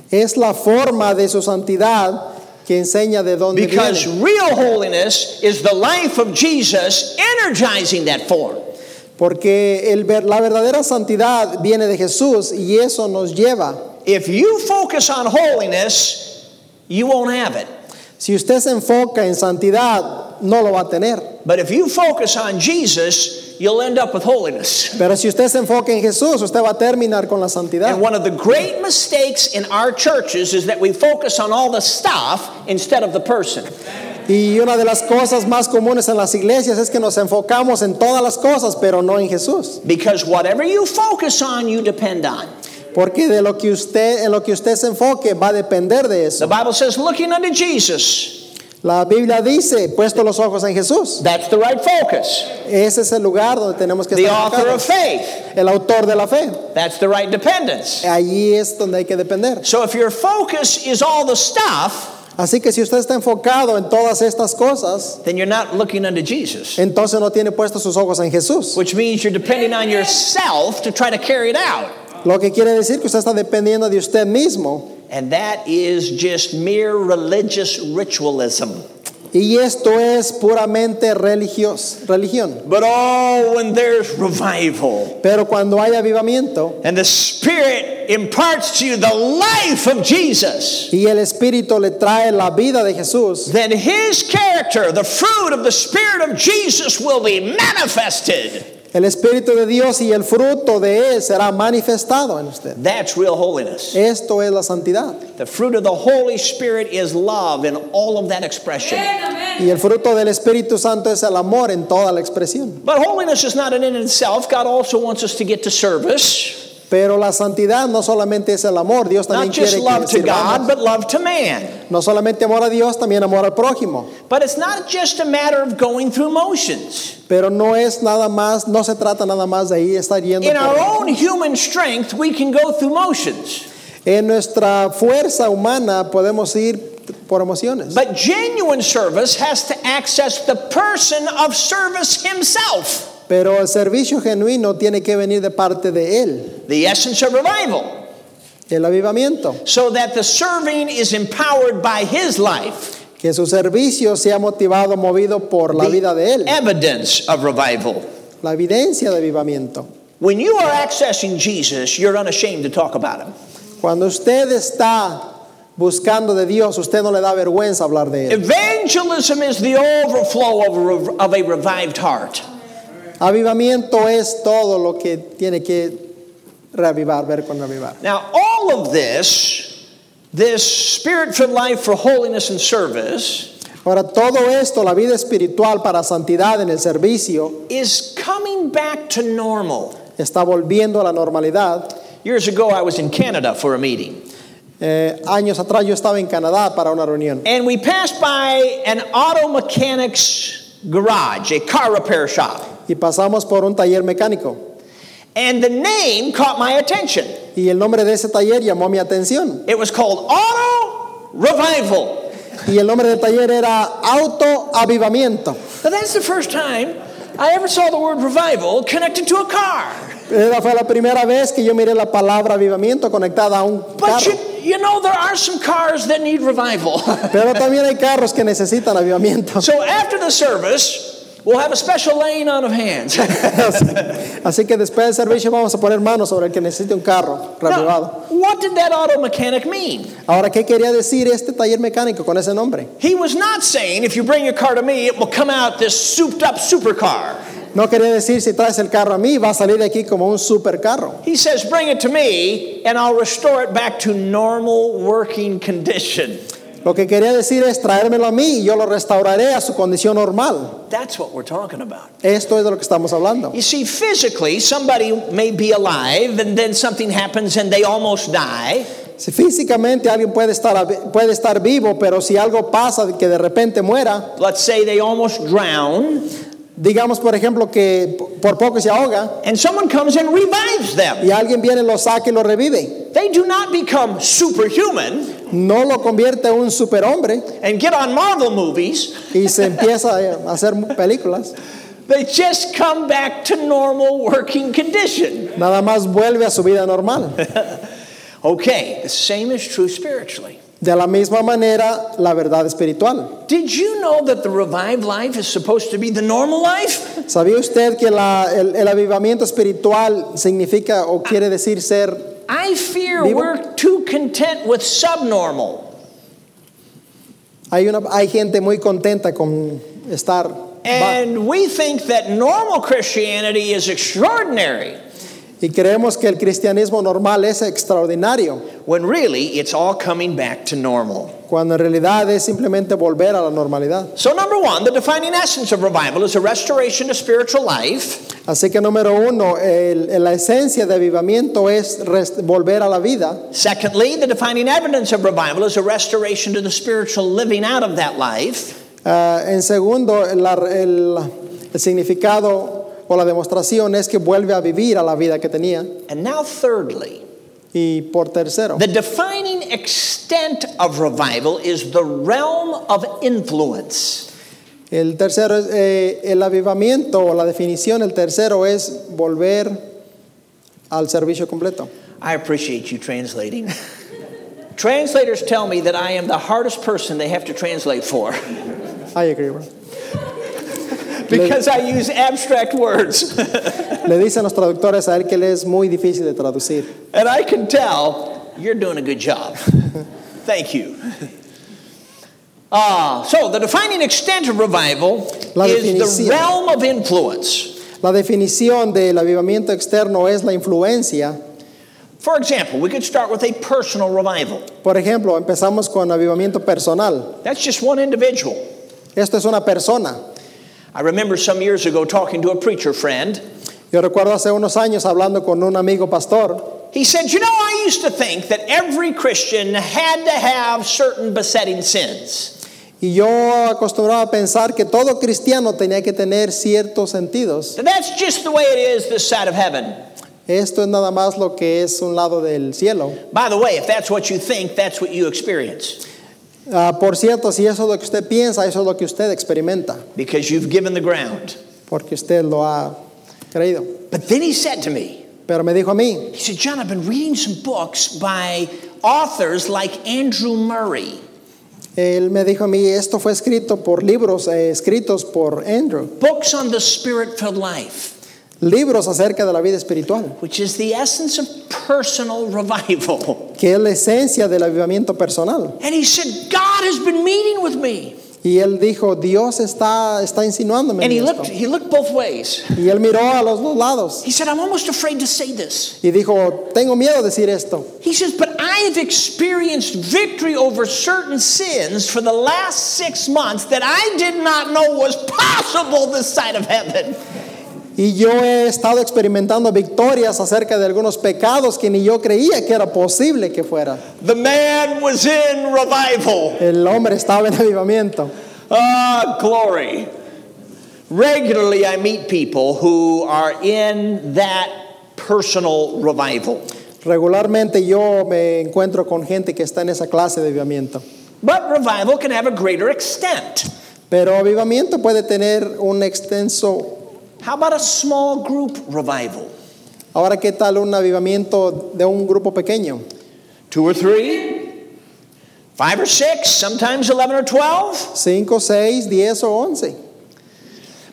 Es la forma de su santidad que enseña de dónde Because viene. real holiness is the life of Jesus energizing that form. Porque el la verdadera santidad viene de Jesús y eso nos lleva. If you focus on holiness, you won't have it. Si usted se enfoca en santidad, no lo va a tener. But if you focus on Jesus, you'll end up with holiness. Pero si usted se enfoca en Jesús, usted va a terminar con la santidad. And one of the great mistakes in our churches is that we focus on all the stuff instead of the person. Y una de las cosas más comunes en las iglesias es que nos enfocamos en todas las cosas, pero no en Jesús. Because whatever you focus on, you depend on. Porque de lo que usted, en lo que usted se enfoque va a depender de The eso. Bible says, looking unto Jesus, La Biblia dice, puesto los ojos en Jesús. that's the right focus. Ese es el lugar donde tenemos que The estar author of faith, El autor de la fe. that's the right dependence. Allí es donde hay que depender. So if your focus is all the stuff, Así que si usted está enfocado en todas estas cosas, then you're not looking unto Jesus, entonces no tiene puestos sus ojos en Jesús. which means you're depending on yourself to try to carry it out. Lo que quiere decir que usted está dependiendo de usted mismo. And that is just mere religious ritualism. Y esto es puramente religios, religión. But oh, when there's revival Pero cuando hay avivamiento and the Spirit imparts to you the life of Jesus, y el Espíritu le trae la vida de Jesús, then His character, the fruit of the Spirit of Jesus, will be manifested. El Espíritu de Dios y el fruto de Él será manifestado en usted. That's real holiness. Esto es la santidad. The fruit of the Holy Spirit is love in all of that expression. Y el fruto del Espíritu Santo es el amor en toda la expresión. But holiness is not an end in itself. God also wants us to get to service. Pero la santidad no solamente es el amor, Dios también Not quiere just que love to God, but love to man. No solamente amor a Dios, también amor al prójimo. But it's not just a matter of going through motions. Pero no es nada más, no se trata nada más de ahí estar yendo In our own human strength, we can go through motions. en nuestra fuerza humana podemos ir por emociones. But genuine service has to access the person of service himself. Pero el servicio genuino tiene que venir de parte de él, The essence of revival. el avivamiento, So that the serving is empowered by his life. que su servicio sea motivado, movido por la vida de él, Evidence of revival. la evidencia de avivamiento. When you are accessing Jesus, you're unashamed to talk about him. Cuando usted está buscando de Dios, usted no le da vergüenza hablar de él. Evangelism is the overflow of a, of a revived heart. Avivamiento es todo lo que tiene que reavivar, ver con reavivar. Now, all of this, this spirit filled life for holiness and service, Ahora, todo esto, la vida espiritual para santidad en el servicio, is coming back to normal. está volviendo a la normalidad. Years ago, I was in Canada for a meeting, Eh, años atrás yo estaba en Canadá para una reunión and we passed by an auto mechanic's garage, a car repair shop, y pasamos por un taller mecánico. and the name caught my attention. Y el nombre de ese taller llamó mi atención. It was called Auto Revival. Y el nombre del taller era Auto Avivamiento. But that's the first time I ever saw the word revival connected to a car. Esa fue la primera vez que yo miré la palabra avivamiento conectada a un carro. you, know, there are some cars that need revival. *laughs* Pero también hay carros que necesitan avivamiento. so after the service, we'll have a special laying on of hands. *laughs* Así que después del servicio vamos a poner manos sobre el que necesite un carro now, what did that auto mechanic mean? Ahora, ¿qué quería decir este taller mecánico con ese nombre? He was not saying, if you bring your car to me, it will come out this souped up supercar. No quería decir si traes el carro a mí va a salir de aquí como un super carro. He says, bring it to me, and I'll restore it back to normal working condition. Lo que quería decir es traérmelo a mí y yo lo restauraré a su condición normal. That's what we're talking about. Esto es de lo que estamos hablando. You see, physically, somebody may be alive and then something happens and they almost die. Si físicamente alguien puede estar, puede estar vivo, pero si algo pasa que de repente muera, Let's say they almost drown. Digamos, por ejemplo, que por poco se ahoga and someone comes and revives them. y alguien viene, lo saca y lo revive. They do not become superhuman No lo convierte en un superhombre and get on Marvel movies. y se empieza a hacer películas. They just come back to normal working condition. Nada más vuelve a su vida normal. *laughs* Okay, the same is true spiritually. De la misma manera, la verdad espiritual. Did you know that the revived life is supposed to be the normal life? ¿Sabía usted que la- el, el avivamiento espiritual significa o quiere decir ser I fear Vivo. we're too content with subnormal. Hay, una, hay gente muy contenta con estar. And we think that normal Christianity is extraordinary y creemos que el cristianismo normal es extraordinario, when really it's all coming back to normal. cuando en realidad es simplemente volver a la normalidad. So, number one, the defining essence of revival is a restoration to spiritual life. Así que número uno, el- la esencia de avivamiento es volver a la vida. Secondly, the defining evidence of revival is a restoration to the spiritual living out of that life. Ah, en segundo, la- el, el significado o la demostración es que vuelve a vivir a la vida que tenía. And now, thirdly, Y por tercero, the defining extent of revival is the realm of influence. el tercero es eh, el avivamiento o la definición, el tercero es volver al servicio completo. I appreciate you translating. Translators tell me that I am the hardest person they have to translate for I agree, bro. *laughs* because I use abstract words. *laughs* Le dicen los traductores a él que le es muy difícil de traducir. and I can tell you're doing a good job. *laughs* Thank you. Ah, so the defining extent of revival is the realm of influence. La definición del avivamiento externo es la influencia. For example, we could start with a personal revival. Por ejemplo, empezamos con avivamiento personal. That's just one individual. Esto es una persona. I remember some years ago talking to a preacher friend. Yo recuerdo hace unos años hablando con un amigo pastor. He said, You know, I used to think that every Christian had to have certain besetting sins. Y yo acostumbraba a pensar que todo cristiano tenía que tener ciertos sentidos. And that's just the way it is this side of heaven. Esto es nada más lo que es un lado del cielo. By the way, if that's what you think, that's what you experience Ah, por cierto, si eso es lo que usted piensa, eso es lo que usted experimenta, because you've given the ground. porque usted lo ha creído. But then he said to me, Pero me dijo a mí, He said, John, I've been reading some books by authors like Andrew Murray, él me dijo a mí, esto fue escrito por libros eh, escritos por Andrew, books on the spirit filled life, libros acerca de la vida espiritual, which is the essence of personal revival. *laughs* que es la esencia del avivamiento personal. And he said, God has been meeting with me. Y él dijo, Dios está, está insinuándome. And he looked, he looked both ways. Y él miró a los dos lados He said, I'm almost afraid to say this. y dijo, tengo miedo de decir esto. He says, but I have experienced victory over certain sins for the last six months that I did not know was possible this side of heaven. Y yo he estado experimentando victorias acerca de algunos pecados que ni yo creía que era posible que fuera. The man was in revival. El hombre estaba en avivamiento. Ah, glory. Regularly, I meet people who are in that personal revival. Regularmente yo me encuentro con gente que está en esa clase de avivamiento. But revival can have a greater extent. Pero avivamiento puede tener un extenso... How about a small group revival? Ahora, ¿qué tal un avivamiento de un grupo pequeño? Two or three? Five or six? Sometimes 11 or 12? ¿Cinco, seis, diez o once?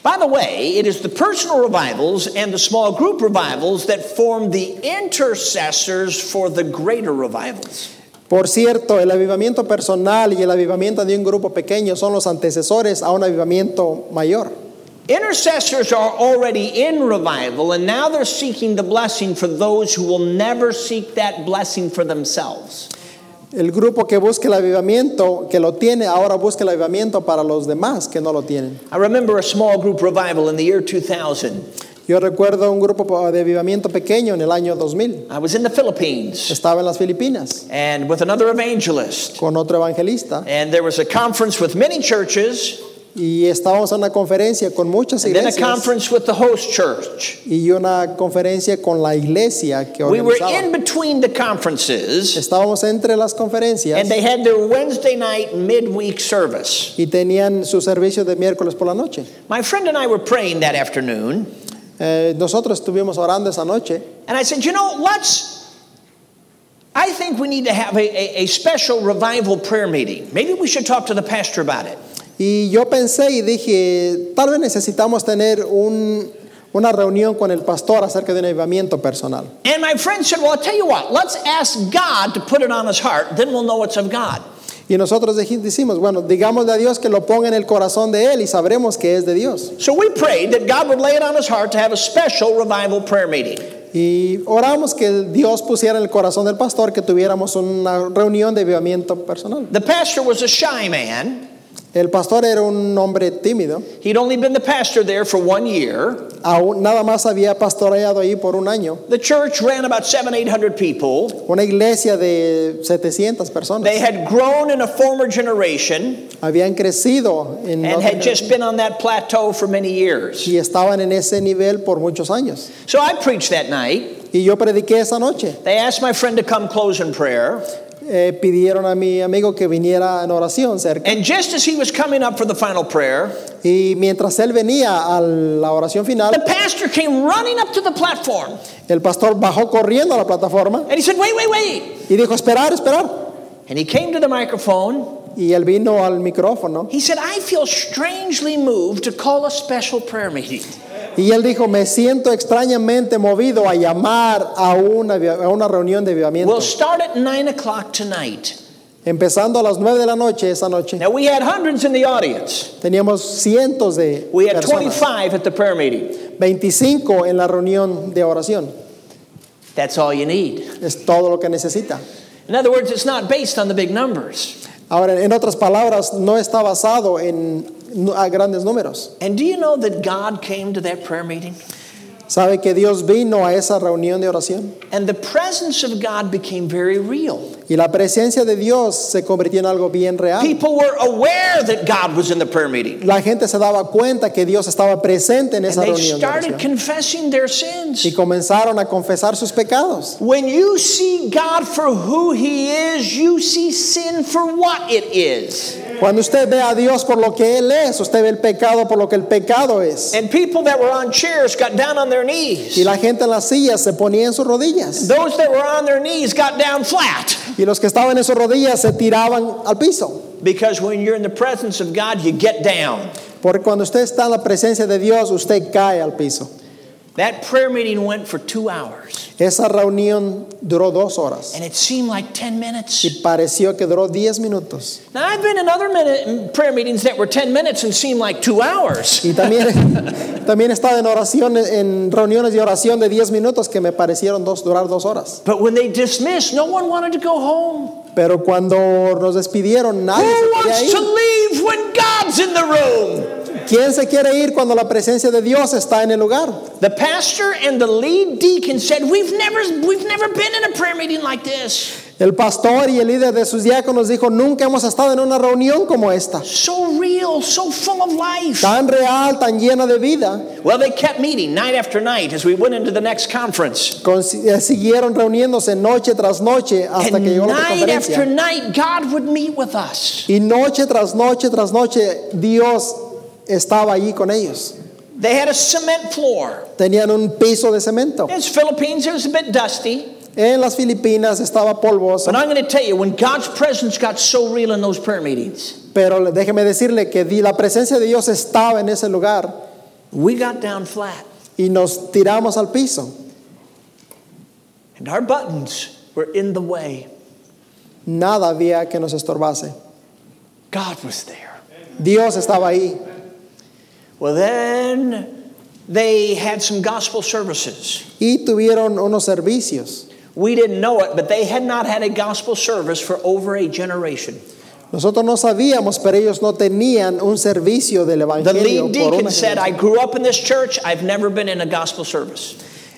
By the way, it is the personal revivals and the small group revivals that form the intercessors for the greater revivals. Por cierto, el avivamiento personal y el avivamiento de un grupo pequeño son los antecesores a un avivamiento mayor. Intercessors are already in revival, and now they're seeking the blessing for those who will never seek that blessing for themselves. El grupo que busca el avivamiento, que lo tiene, ahora busca el avivamiento para los demás que no lo tienen. I remember a small group revival in the year 2000. Yo recuerdo un grupo de avivamiento pequeño en el año 2000. I was in the Philippines Estaba en las Filipinas and with another evangelist. con otro evangelista And there was a conference with many churches, Y estábamos en una conferencia con muchas and then a iglesias conference with the host church. y una conferencia con la iglesia que We were in organizaba. between the conferences, Estábamos entre las conferencias and they had their Wednesday night midweek service. y tenían su servicio de miércoles por la noche. My friend and I were praying that afternoon, Eh, nosotros estuvimos orando esa noche and I said, You know, let's. I think we need to have a, a, a special revival prayer meeting. Maybe we should talk to the pastor about it. Y yo pensé y dije, tal vez necesitamos tener un- una reunión con el pastor acerca de un avivamiento personal. And my friend said, Well, I'll tell you what, let's ask God to put it on his heart, then we'll know it's of God. Y nosotros decimos, bueno, digámosle a Dios que lo ponga en el corazón de Él y sabremos que es de Dios. So we prayed that God would lay it on his heart to have a special revival prayer meeting. Y oramos que Dios pusiera en el corazón del pastor que tuviéramos una reunión de avivamiento personal. The pastor was a shy man. El pastor era un hombre tímido, He'd only been the pastor there for one year. aún nada más había pastoreado ahí por un año. The church ran about seven, eight hundred people. Una iglesia de 700 personas. They had grown in a former generation Habían crecido en and had just been on that plateau for many years. y estaban en ese nivel por muchos años. So I preached that night. Y yo prediqué esa noche. They asked my friend to come close in prayer. Eh, pidieron a mi amigo que viniera en oración cerca. And just as he was coming up for the final prayer, Y mientras él venía a la oración the final, pastor came running up to the platform el pastor bajó corriendo a la plataforma and he said, Wait, wait, wait. y dijo, esperar, esperar. And he came to the microphone. Y él vino al micrófono He said, I feel strangely moved to call a special prayer meeting. Y él dijo, me siento extrañamente movido a llamar a una, a una reunión de avivamiento. We'll start at 9 o'clock tonight. Empezando a las 9 de la noche esa noche. Now, we had hundreds in the audience. Teníamos cientos de We had personas. 25 at the prayer meeting. 25 en la reunión de oración. That's all you need. Es todo lo que necesita. In other words, it's not based on the big numbers. Ahora, en otras palabras, no está basado en a grandes números. And do you know that God came to that prayer meeting? ¿Sabe que Dios vino a esa reunión de oración? And the presence of God became very real. Y la presencia de Dios se convirtió en algo bien real. People were aware that God was in the prayer meeting. La gente se daba cuenta que Dios estaba presente en And esa they reunión de started oración. confessing their Y sins. comenzaron a confesar sus pecados. When you see God for who He is, you see sin for what it is. Cuando usted ve a Dios por lo que Él es, usted ve el pecado por lo que el pecado es. And people that were on chairs got down on their Y knees. la gente en las sillas se ponía en sus rodillas. Those that were on their knees got down flat. Y los que estaban en sus rodillas se tiraban al piso. Because when you're in the presence of God, you get down. Porque cuando usted está en la presencia de Dios, usted cae al piso. That prayer meeting went for two hours. Esa reunión duró dos horas. And it seemed like 10 minutes. Y pareció que duró 10 minutos. Now, I've been in other minute, prayer meetings that were 10 minutes and seemed like two hours. Y también, *laughs* también he estado en oraciones, en reuniones de oración de 10 minutos que me parecieron dos, durar dos horas. But when they dismissed, no one wanted to go home. Pero cuando nos despidieron, nadie Who se quería wants to leave when God's in the room? ¿Quién se quiere ir cuando la presencia de Dios está en el lugar? The pastor and the lead deacon said, We've never, we've never been in a prayer meeting like this. El pastor y el líder de sus diáconos dijo, nunca hemos estado en una reunión como esta. So real, so full of life. Tan real, tan llena de vida. Well, they kept meeting night after night as we went into the next conference. Con- eh, siguieron reuniéndose noche tras noche hasta And que llegó la night after night, God would meet with us. Y noche tras noche tras noche Dios estaba allí con ellos. They had a cement floor. Tenían un piso de cemento. It's Philippines, it was a bit dusty. En las Filipinas estaba polvoso. But I'm going to tell you, when God's presence got so real in those prayer meetings, Pero déjeme decirle que la presencia de Dios estaba en ese lugar we got down flat. y nos tiramos al piso. And our buttons were in the way. Nada había que nos estorbase. God was there. Dios estaba ahí. Well, then they had some gospel services. Y tuvieron unos servicios. We didn't know it, but they had not had a gospel service for over a generation. Nosotros no sabíamos, pero ellos no tenían un servicio del evangelio. The lead por deacon una said, I grew up in this church, I've never been in a gospel service.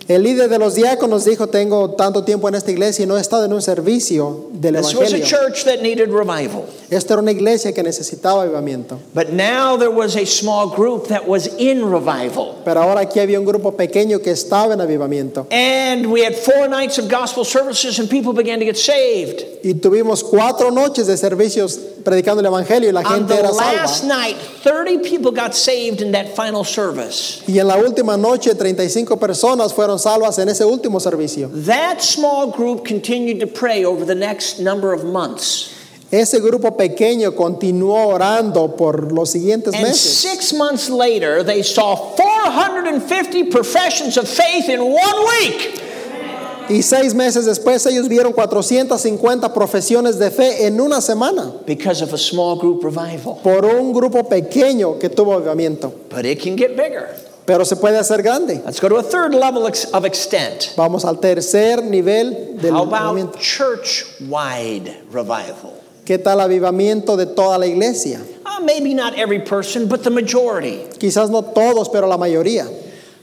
El líder de los diáconos dijo, tengo tanto tiempo en esta iglesia y no he estado en un servicio del This was a Evangelio. church that needed revival. Esta era una iglesia que necesitaba avivamiento. But now there was a small group that was in revival. Pero ahora aquí había un grupo pequeño que estaba en avivamiento. And we had four nights of gospel services, and people began to get saved. Y tuvimos cuatro noches de servicios predicando el Evangelio y la gente era salva. night, 30 people got saved in that final service. Y en la última noche 35 personas fueron salvas en ese último servicio. That small group continued to pray over the next number of months. Ese grupo pequeño continuó orando por los siguientes And meses. six months later, they saw 450 professions of faith in one week. Y seis meses después ellos vieron 450 profesiones de fe en una semana because of a small group revival. por un grupo pequeño que tuvo avivamiento. But it can get bigger. Pero se puede hacer grande. Let's go to a third level of extent. Vamos al tercer nivel del How about church wide revival? ¿Qué tal avivamiento de toda la iglesia? Uh, maybe not every person, but the majority. Quizás no todos, pero la mayoría.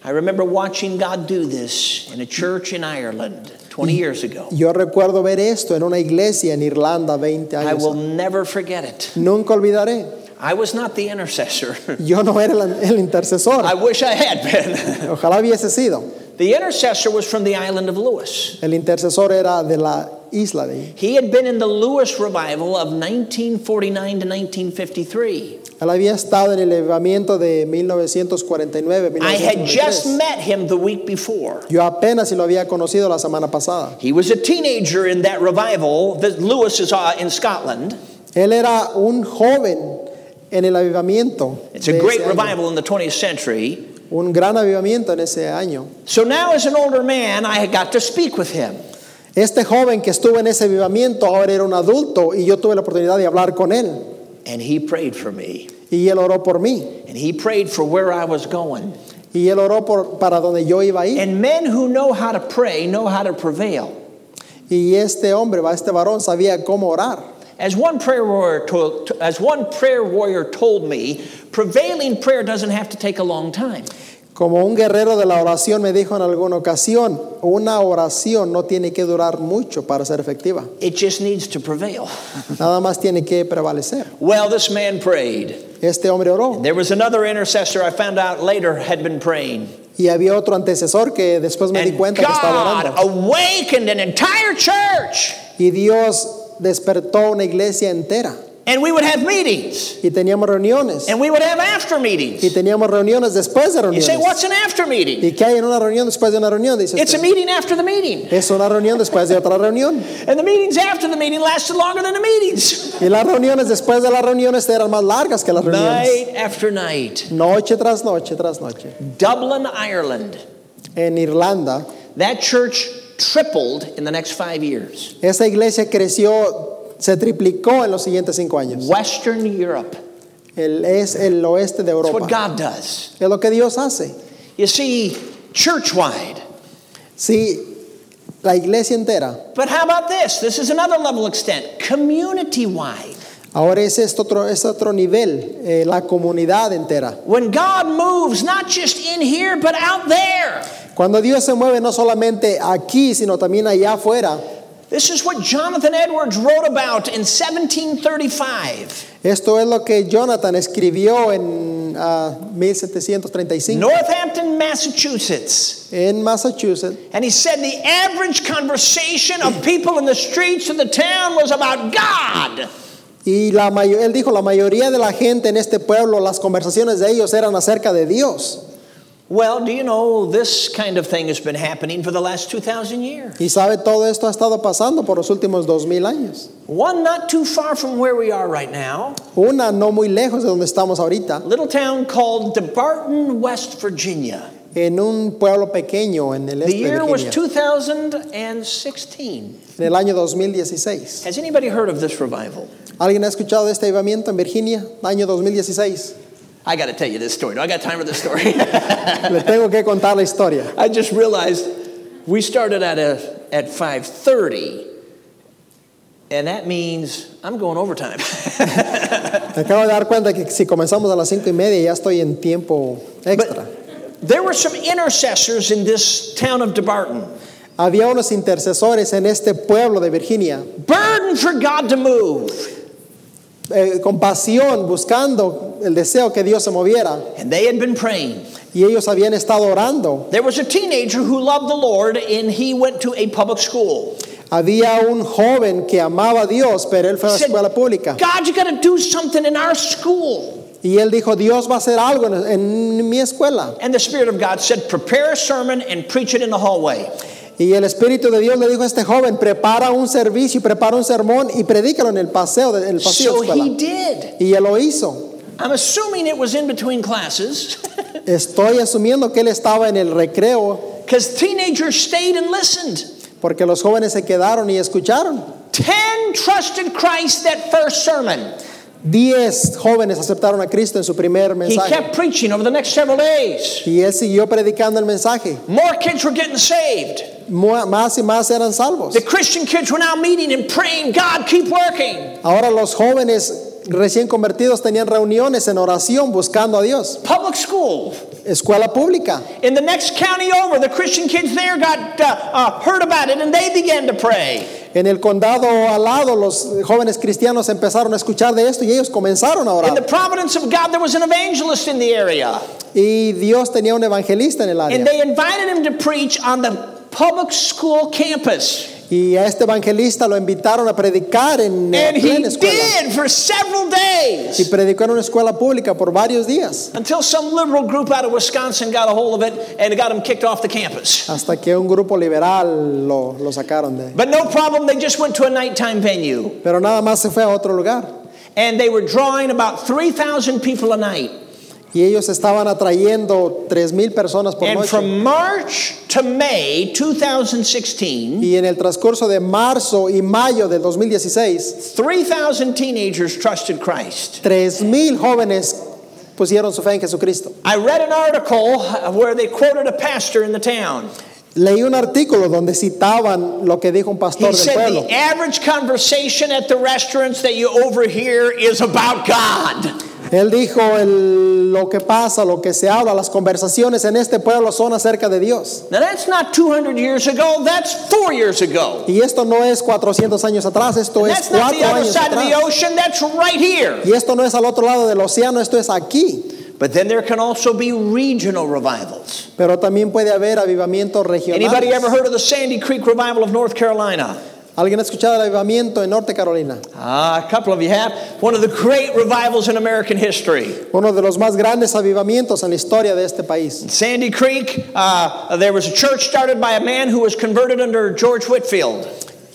I remember watching God do this in a church in Ireland 20 years ago. Yo recuerdo ver esto en una iglesia en Irlanda 20 años. I will never forget it. Nunca olvidaré. I was not the intercessor. *laughs* Yo no era el, el intercesor. I wish I had been. *laughs* Ojalá hubiese sido. The intercessor was from the island of Lewis. El intercesor era de la isla de. He had been in the Lewis revival of 1949 to 1953. Él había estado en el avivamiento de 1949, I had just 1953. met him the week before. Yo apenas si lo había conocido la semana pasada. He was a teenager in that revival that Lewis is uh, in Scotland. Él era un joven en el avivamiento. It's a great revival in the 20th century. Un gran avivamiento en ese año. So now, as an older man, I had got to speak with him. Este joven que estuvo en ese avivamiento ahora era un adulto y yo tuve la oportunidad de hablar con él. And he prayed for me. Y él oró por mí. And he prayed for where I was going. Y él oró por, para donde yo iba a ir. And men who know how to pray know how to prevail. Y este hombre, va, este varón, sabía cómo orar. As one prayer warrior told, as one prayer warrior told me, prevailing prayer doesn't have to take a long time. Como un guerrero de la oración me dijo en alguna ocasión, una oración no tiene que durar mucho para ser efectiva. It just needs to prevail. *laughs* Nada más tiene que prevalecer. Well, this man prayed. Este hombre oró. There was another intercessor I found out later had been praying. Y había otro antecesor que después me di And cuenta que estaba God orando. awakened an entire church. Y Dios despertó una iglesia entera. And we would have meetings. Y teníamos reuniones. And we would have after meetings. Y teníamos reuniones después de reuniones. You say, what's an after meeting? ¿Y qué hay en una reunión después de una reunión? Dice It's a meeting after the meeting. Es una reunión después de otra reunión. And the meetings after the meeting lasted longer than the meetings. Y las reuniones después de las reuniones eran más largas que las reuniones. Night after night. Noche tras noche tras noche. Dublin, Ireland. En Irlanda, That church tripled in the next five years. esa iglesia creció, se triplicó en los siguientes cinco años. Western Europe. El, es el oeste de That's what Europa. God does. Es lo que Dios hace. You see, church wide. Sí, la iglesia entera. But how about this? This is another level extent. Community wide. Ahora es este otro, es otro nivel, eh, la comunidad entera. When God moves, not just in here, but out there. Cuando Dios se mueve no solamente aquí, sino también allá afuera. This is what Jonathan Edwards wrote about in 1735. Esto es lo que Jonathan escribió en ah, 1735 Northampton, Massachusetts. en Massachusetts. And he said the average conversation of people in the streets of the town was about God. Y la él dijo, la mayoría de la gente en este pueblo, las conversaciones de ellos eran acerca de Dios. Well, do you know this kind of thing has been happening for the last 2,000 years? Y sabe, todo esto ha estado pasando por los últimos dos mil años. One not too far from where we are right now, Una no muy lejos de donde estamos ahorita, little town called DeBarton, West Virginia. en un pueblo pequeño en el The este de year was 2016. en el año 2016. Has anybody heard of this revival? ¿Alguien ha escuchado de este avivamiento en Virginia, año 2016? I got to tell you this story. Do I got time for this story? *laughs* *laughs* Le tengo que contar la historia. I just realized we started at a, at 5:30 and that means I'm going overtime. *laughs* Me acabo de dar cuenta que si comenzamos a las cinco y media ya estoy en tiempo extra. There were some intercessors in this town of DeBarton, Había unos intercesores en este pueblo de Virginia, Burden for God to move. Eh, con pasión, buscando el deseo que Dios se moviera. And they had been praying. Y ellos habían estado orando. There was a teenager who loved the Lord and he went to a public school. Había un joven que amaba a Dios, pero él fue a la escuela pública. God, you got to do something in our school. Y él dijo, Dios va a hacer algo en, en mi escuela. And the Spirit of God said, Prepare a sermon and preach it in the hallway. Y el Espíritu de Dios le dijo a este joven, prepara un servicio, prepara un sermón y predícalo en el paseo, de- en el pasillo So de la he escuela. did. Y él lo hizo. I'm assuming it was in between classes *laughs* Estoy asumiendo que él estaba en el recreo because teenagers stayed and listened. porque los jóvenes se quedaron y escucharon. Ten trusted Christ that first sermon. Diez jóvenes aceptaron a Cristo en su primer He mensaje. kept preaching over the next several days. Y él siguió predicando el mensaje. More kids were getting saved. Mu- Más y más eran salvos. The Christian kids were now meeting and praying, God, keep working. Ahora los jóvenes recién convertidos tenían reuniones en oración buscando a Dios. Public school. Escuela pública. In the next county over, the Christian kids there got uh, uh, heard about it and they began to pray. En el condado al lado los jóvenes cristianos empezaron a escuchar de esto y ellos comenzaron a orar. In the providence of God, there was an evangelist in the area. Y Dios tenía un evangelista en el área. And they invited him to preach on the public school campus. Y a este evangelista lo invitaron a predicar en And he plena escuela. did for several Y days. predicó en una escuela pública por varios días. Until some liberal group out of Wisconsin got a hold of it and got him kicked off the campus. Hasta que un grupo liberal lo, lo sacaron de. But no problem, they just went to a nighttime venue. Pero nada más se fue a otro lugar. And they were drawing about 3,000 people a night. Y ellos estaban atrayendo tres mil personas por And noche. from March to May 2016, Y en el transcurso de marzo y mayo del 2016, 3,000 teenagers trusted Christ. tres mil jóvenes pusieron su fe en Jesucristo. I read an article where they quoted a pastor in the town. Leí un artículo donde citaban lo que dijo un pastor He del said pueblo. the average conversation at the restaurants that you overhear is about God. Él dijo el- lo que pasa, lo que se habla, las conversaciones en este pueblo son acerca de Dios. Now that's not 200 years ago, that's four years ago. Y esto no es 400 años atrás, esto es That's not the cuatro other años side of the atrás. ocean, that's right here. Y esto no es al otro lado del océano, esto es aquí. But then there can also be regional revivals. Pero también puede haber avivamientos Anybody ever regionales. heard of the Sandy Creek Revival of North Carolina? ¿Alguien ha escuchado el avivamiento en Norte Carolina? Ah, a couple of you have. One of the great revivals in American history. Uno de los más grandes avivamientos en la historia de este país. Sandy Creek, uh, there was a church started by a man who was converted under George Whitfield.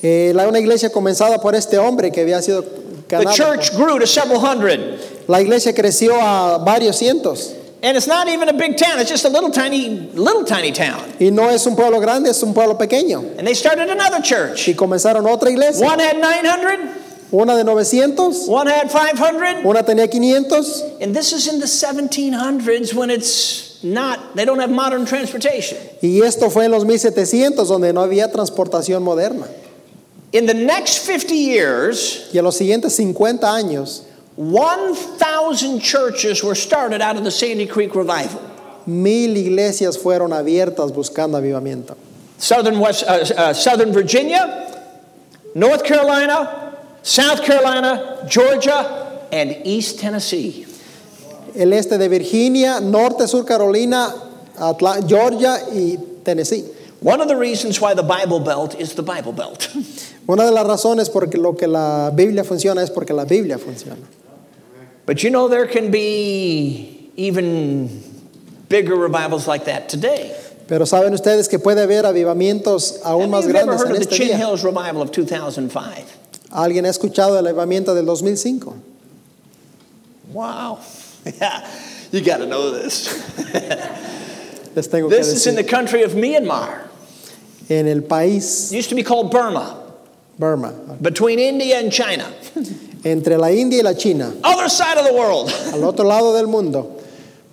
Eh, la, una iglesia comenzada por este hombre que había sido The church grew to several hundred. La iglesia creció a varios cientos. And it's not even a big town, it's just a little tiny, little tiny town. Y no es un pueblo grande, es un pueblo pequeño. And they started another church. Y comenzaron otra iglesia. One had 900, Una de 900, one had 500. una tenía 500. And this is in the 1700s when it's not, they don't have modern transportation. Y esto fue en los 1700, donde no había transportación moderna. In the next 50 years, Y en los siguientes 50 años, 1,000 churches were started out of the Sandy Creek revival. mil iglesias fueron abiertas buscando avivamiento. Southern, West, uh, uh, Southern Virginia, North Carolina, South Carolina, Georgia, and East Tennessee. El este de Virginia, norte, sur Carolina, Atla- Georgia y Tennessee. One of the reasons why the Bible Belt is the Bible Belt. *laughs* Una de las razones por lo que la Biblia funciona es porque la Biblia funciona. But you know, there can be even bigger revivals like that today. Pero saben ustedes que puede haber avivamientos aún más grandes en the este Chin día. Hills revival of 2005? ¿Alguien ha escuchado el avivamiento del 2005? Wow. *laughs* Yeah, you got to know this. *laughs* Les tengo que This is in the country of Myanmar. En el país It used to be called Burma, Burma, between India and China. *laughs* entre la India y la China, Other side of the world. al otro lado del mundo.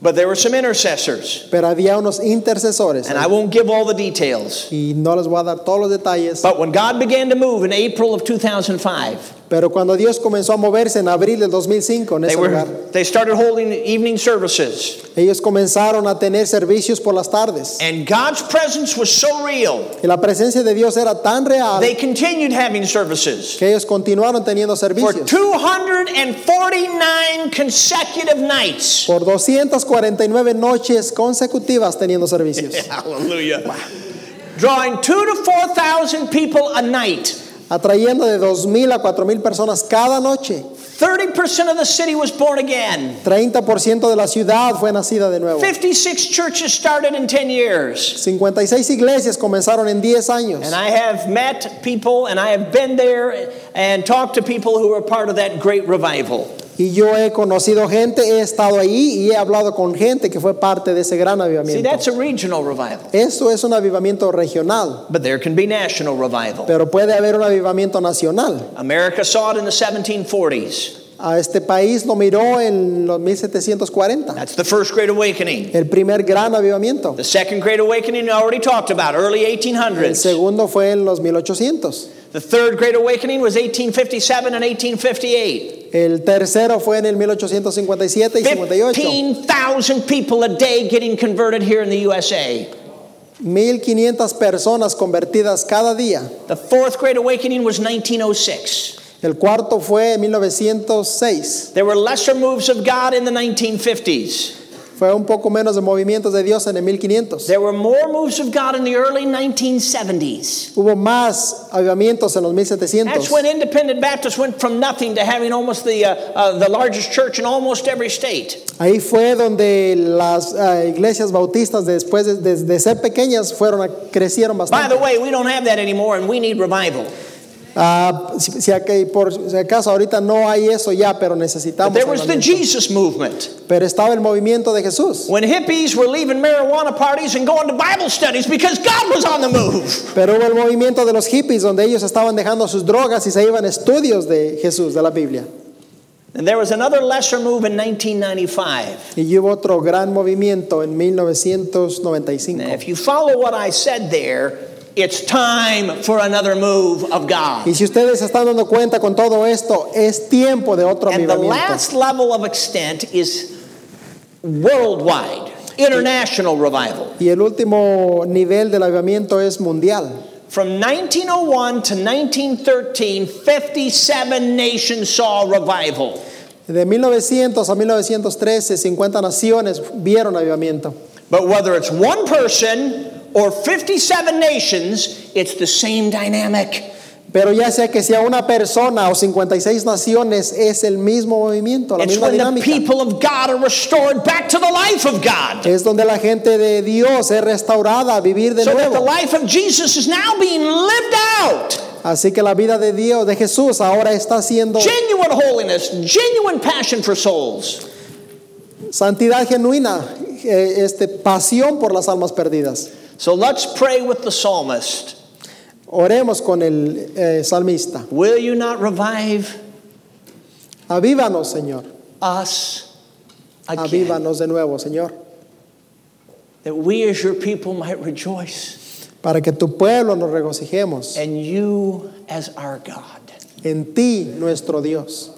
But there were some intercessors, Pero había unos intercesores. and I won't give all the details. Y no les voy a dar todos los detalles. But when God began to move in April of 2005, Pero cuando Dios comenzó a moverse en abril del 2005 en They, ese were, lugar, they started holding evening services. ellos comenzaron a tener servicios por las tardes. And God's presence was so real, Y la presencia de Dios era tan real they continued having services. que ellos continuaron teniendo For servicios. 249 consecutive nights. Por 249 noches consecutivas teniendo servicios. *laughs* Hallelujah. Drawing two to 4,000 people a night. Atrayendo de 2.000 a 4.000 personas cada noche. 30% of the city was born again. 30% de la ciudad fue nacida de nuevo. 56 churches started in 10 years. 56 iglesias comenzaron en 10 años. And I have met people and I have been there and talked to people who were part of that great revival. Y yo he conocido gente, he estado ahí y he hablado con gente que fue parte de ese gran See, avivamiento. that's a regional revival. Eso es un avivamiento regional, But there can be national revival. pero puede haber un avivamiento nacional. America saw it in the 1740s. A este país lo miró en los 1740, That's the first great awakening. el primer gran avivamiento. The second great awakening I already talked about, early El 1800s. segundo fue en los 1800. The third great awakening was 1857 and 1858. El tercero fue en el 1857 y 58. 15,000 people a day getting converted here in the USA. 1500 personas convertidas cada día. The fourth great awakening was 1906. El cuarto fue en 1906. There were lesser moves of God in the 1950s. Fue un poco menos de movimientos de Dios en el 1500. There were more moves of God in the early 1970s. Hubo más avivamientos en los That's 1700. when independent Baptists went from nothing to having almost the, uh, uh, the largest church in almost every state. Ahí fue donde las ah, iglesias bautistas después de, de- de ser pequeñas fueron a- crecieron By bastante. the way, we don't have that anymore and we need revival. Ah, si, por si acaso ahorita no hay eso ya, pero necesitamos. there was the. Jesus movement. Pero estaba el movimiento de Jesús. When hippies were leaving marijuana parties and going to Bible studies because God was on the move. Pero hubo el movimiento de los hippies donde ellos estaban dejando sus drogas y se iban a estudios de Jesús, de la Biblia. And there was another lesser move in 1995. Y hubo otro gran movimiento en 1995. Now, if you follow what I said there, it's time for another move of God. Y si ustedes están dando cuenta con todo esto, es tiempo de otro And the last level of extent is worldwide, international revival. Y el último nivel del avivamiento es mundial. From 1901 to 1913, 57 nations saw revival. De 1900 a 1913, 50 naciones vieron avivamiento. But whether it's one person or 57 nations, it's the same dynamic. Pero ya sea que sea una persona o 56 naciones, es el mismo movimiento, la It's misma dinámica. people of God are restored back to the life of God. Es donde la gente de Dios es restaurada a vivir de So that the nuevo. life of Jesus is now being lived out. Así que la vida de Dios, de Jesús, ahora está siendo Genuine holiness, genuine passion for souls. santidad genuina, eh, este, pasión por las almas perdidas. So let's pray with the psalmist. Oremos con el eh, salmista. Will you not revive Avívanos, Señor. us again? Avívanos de nuevo, Señor. That we as your people might rejoice, Para que tu pueblo nos regocijemos and you as our God. en ti, nuestro Dios.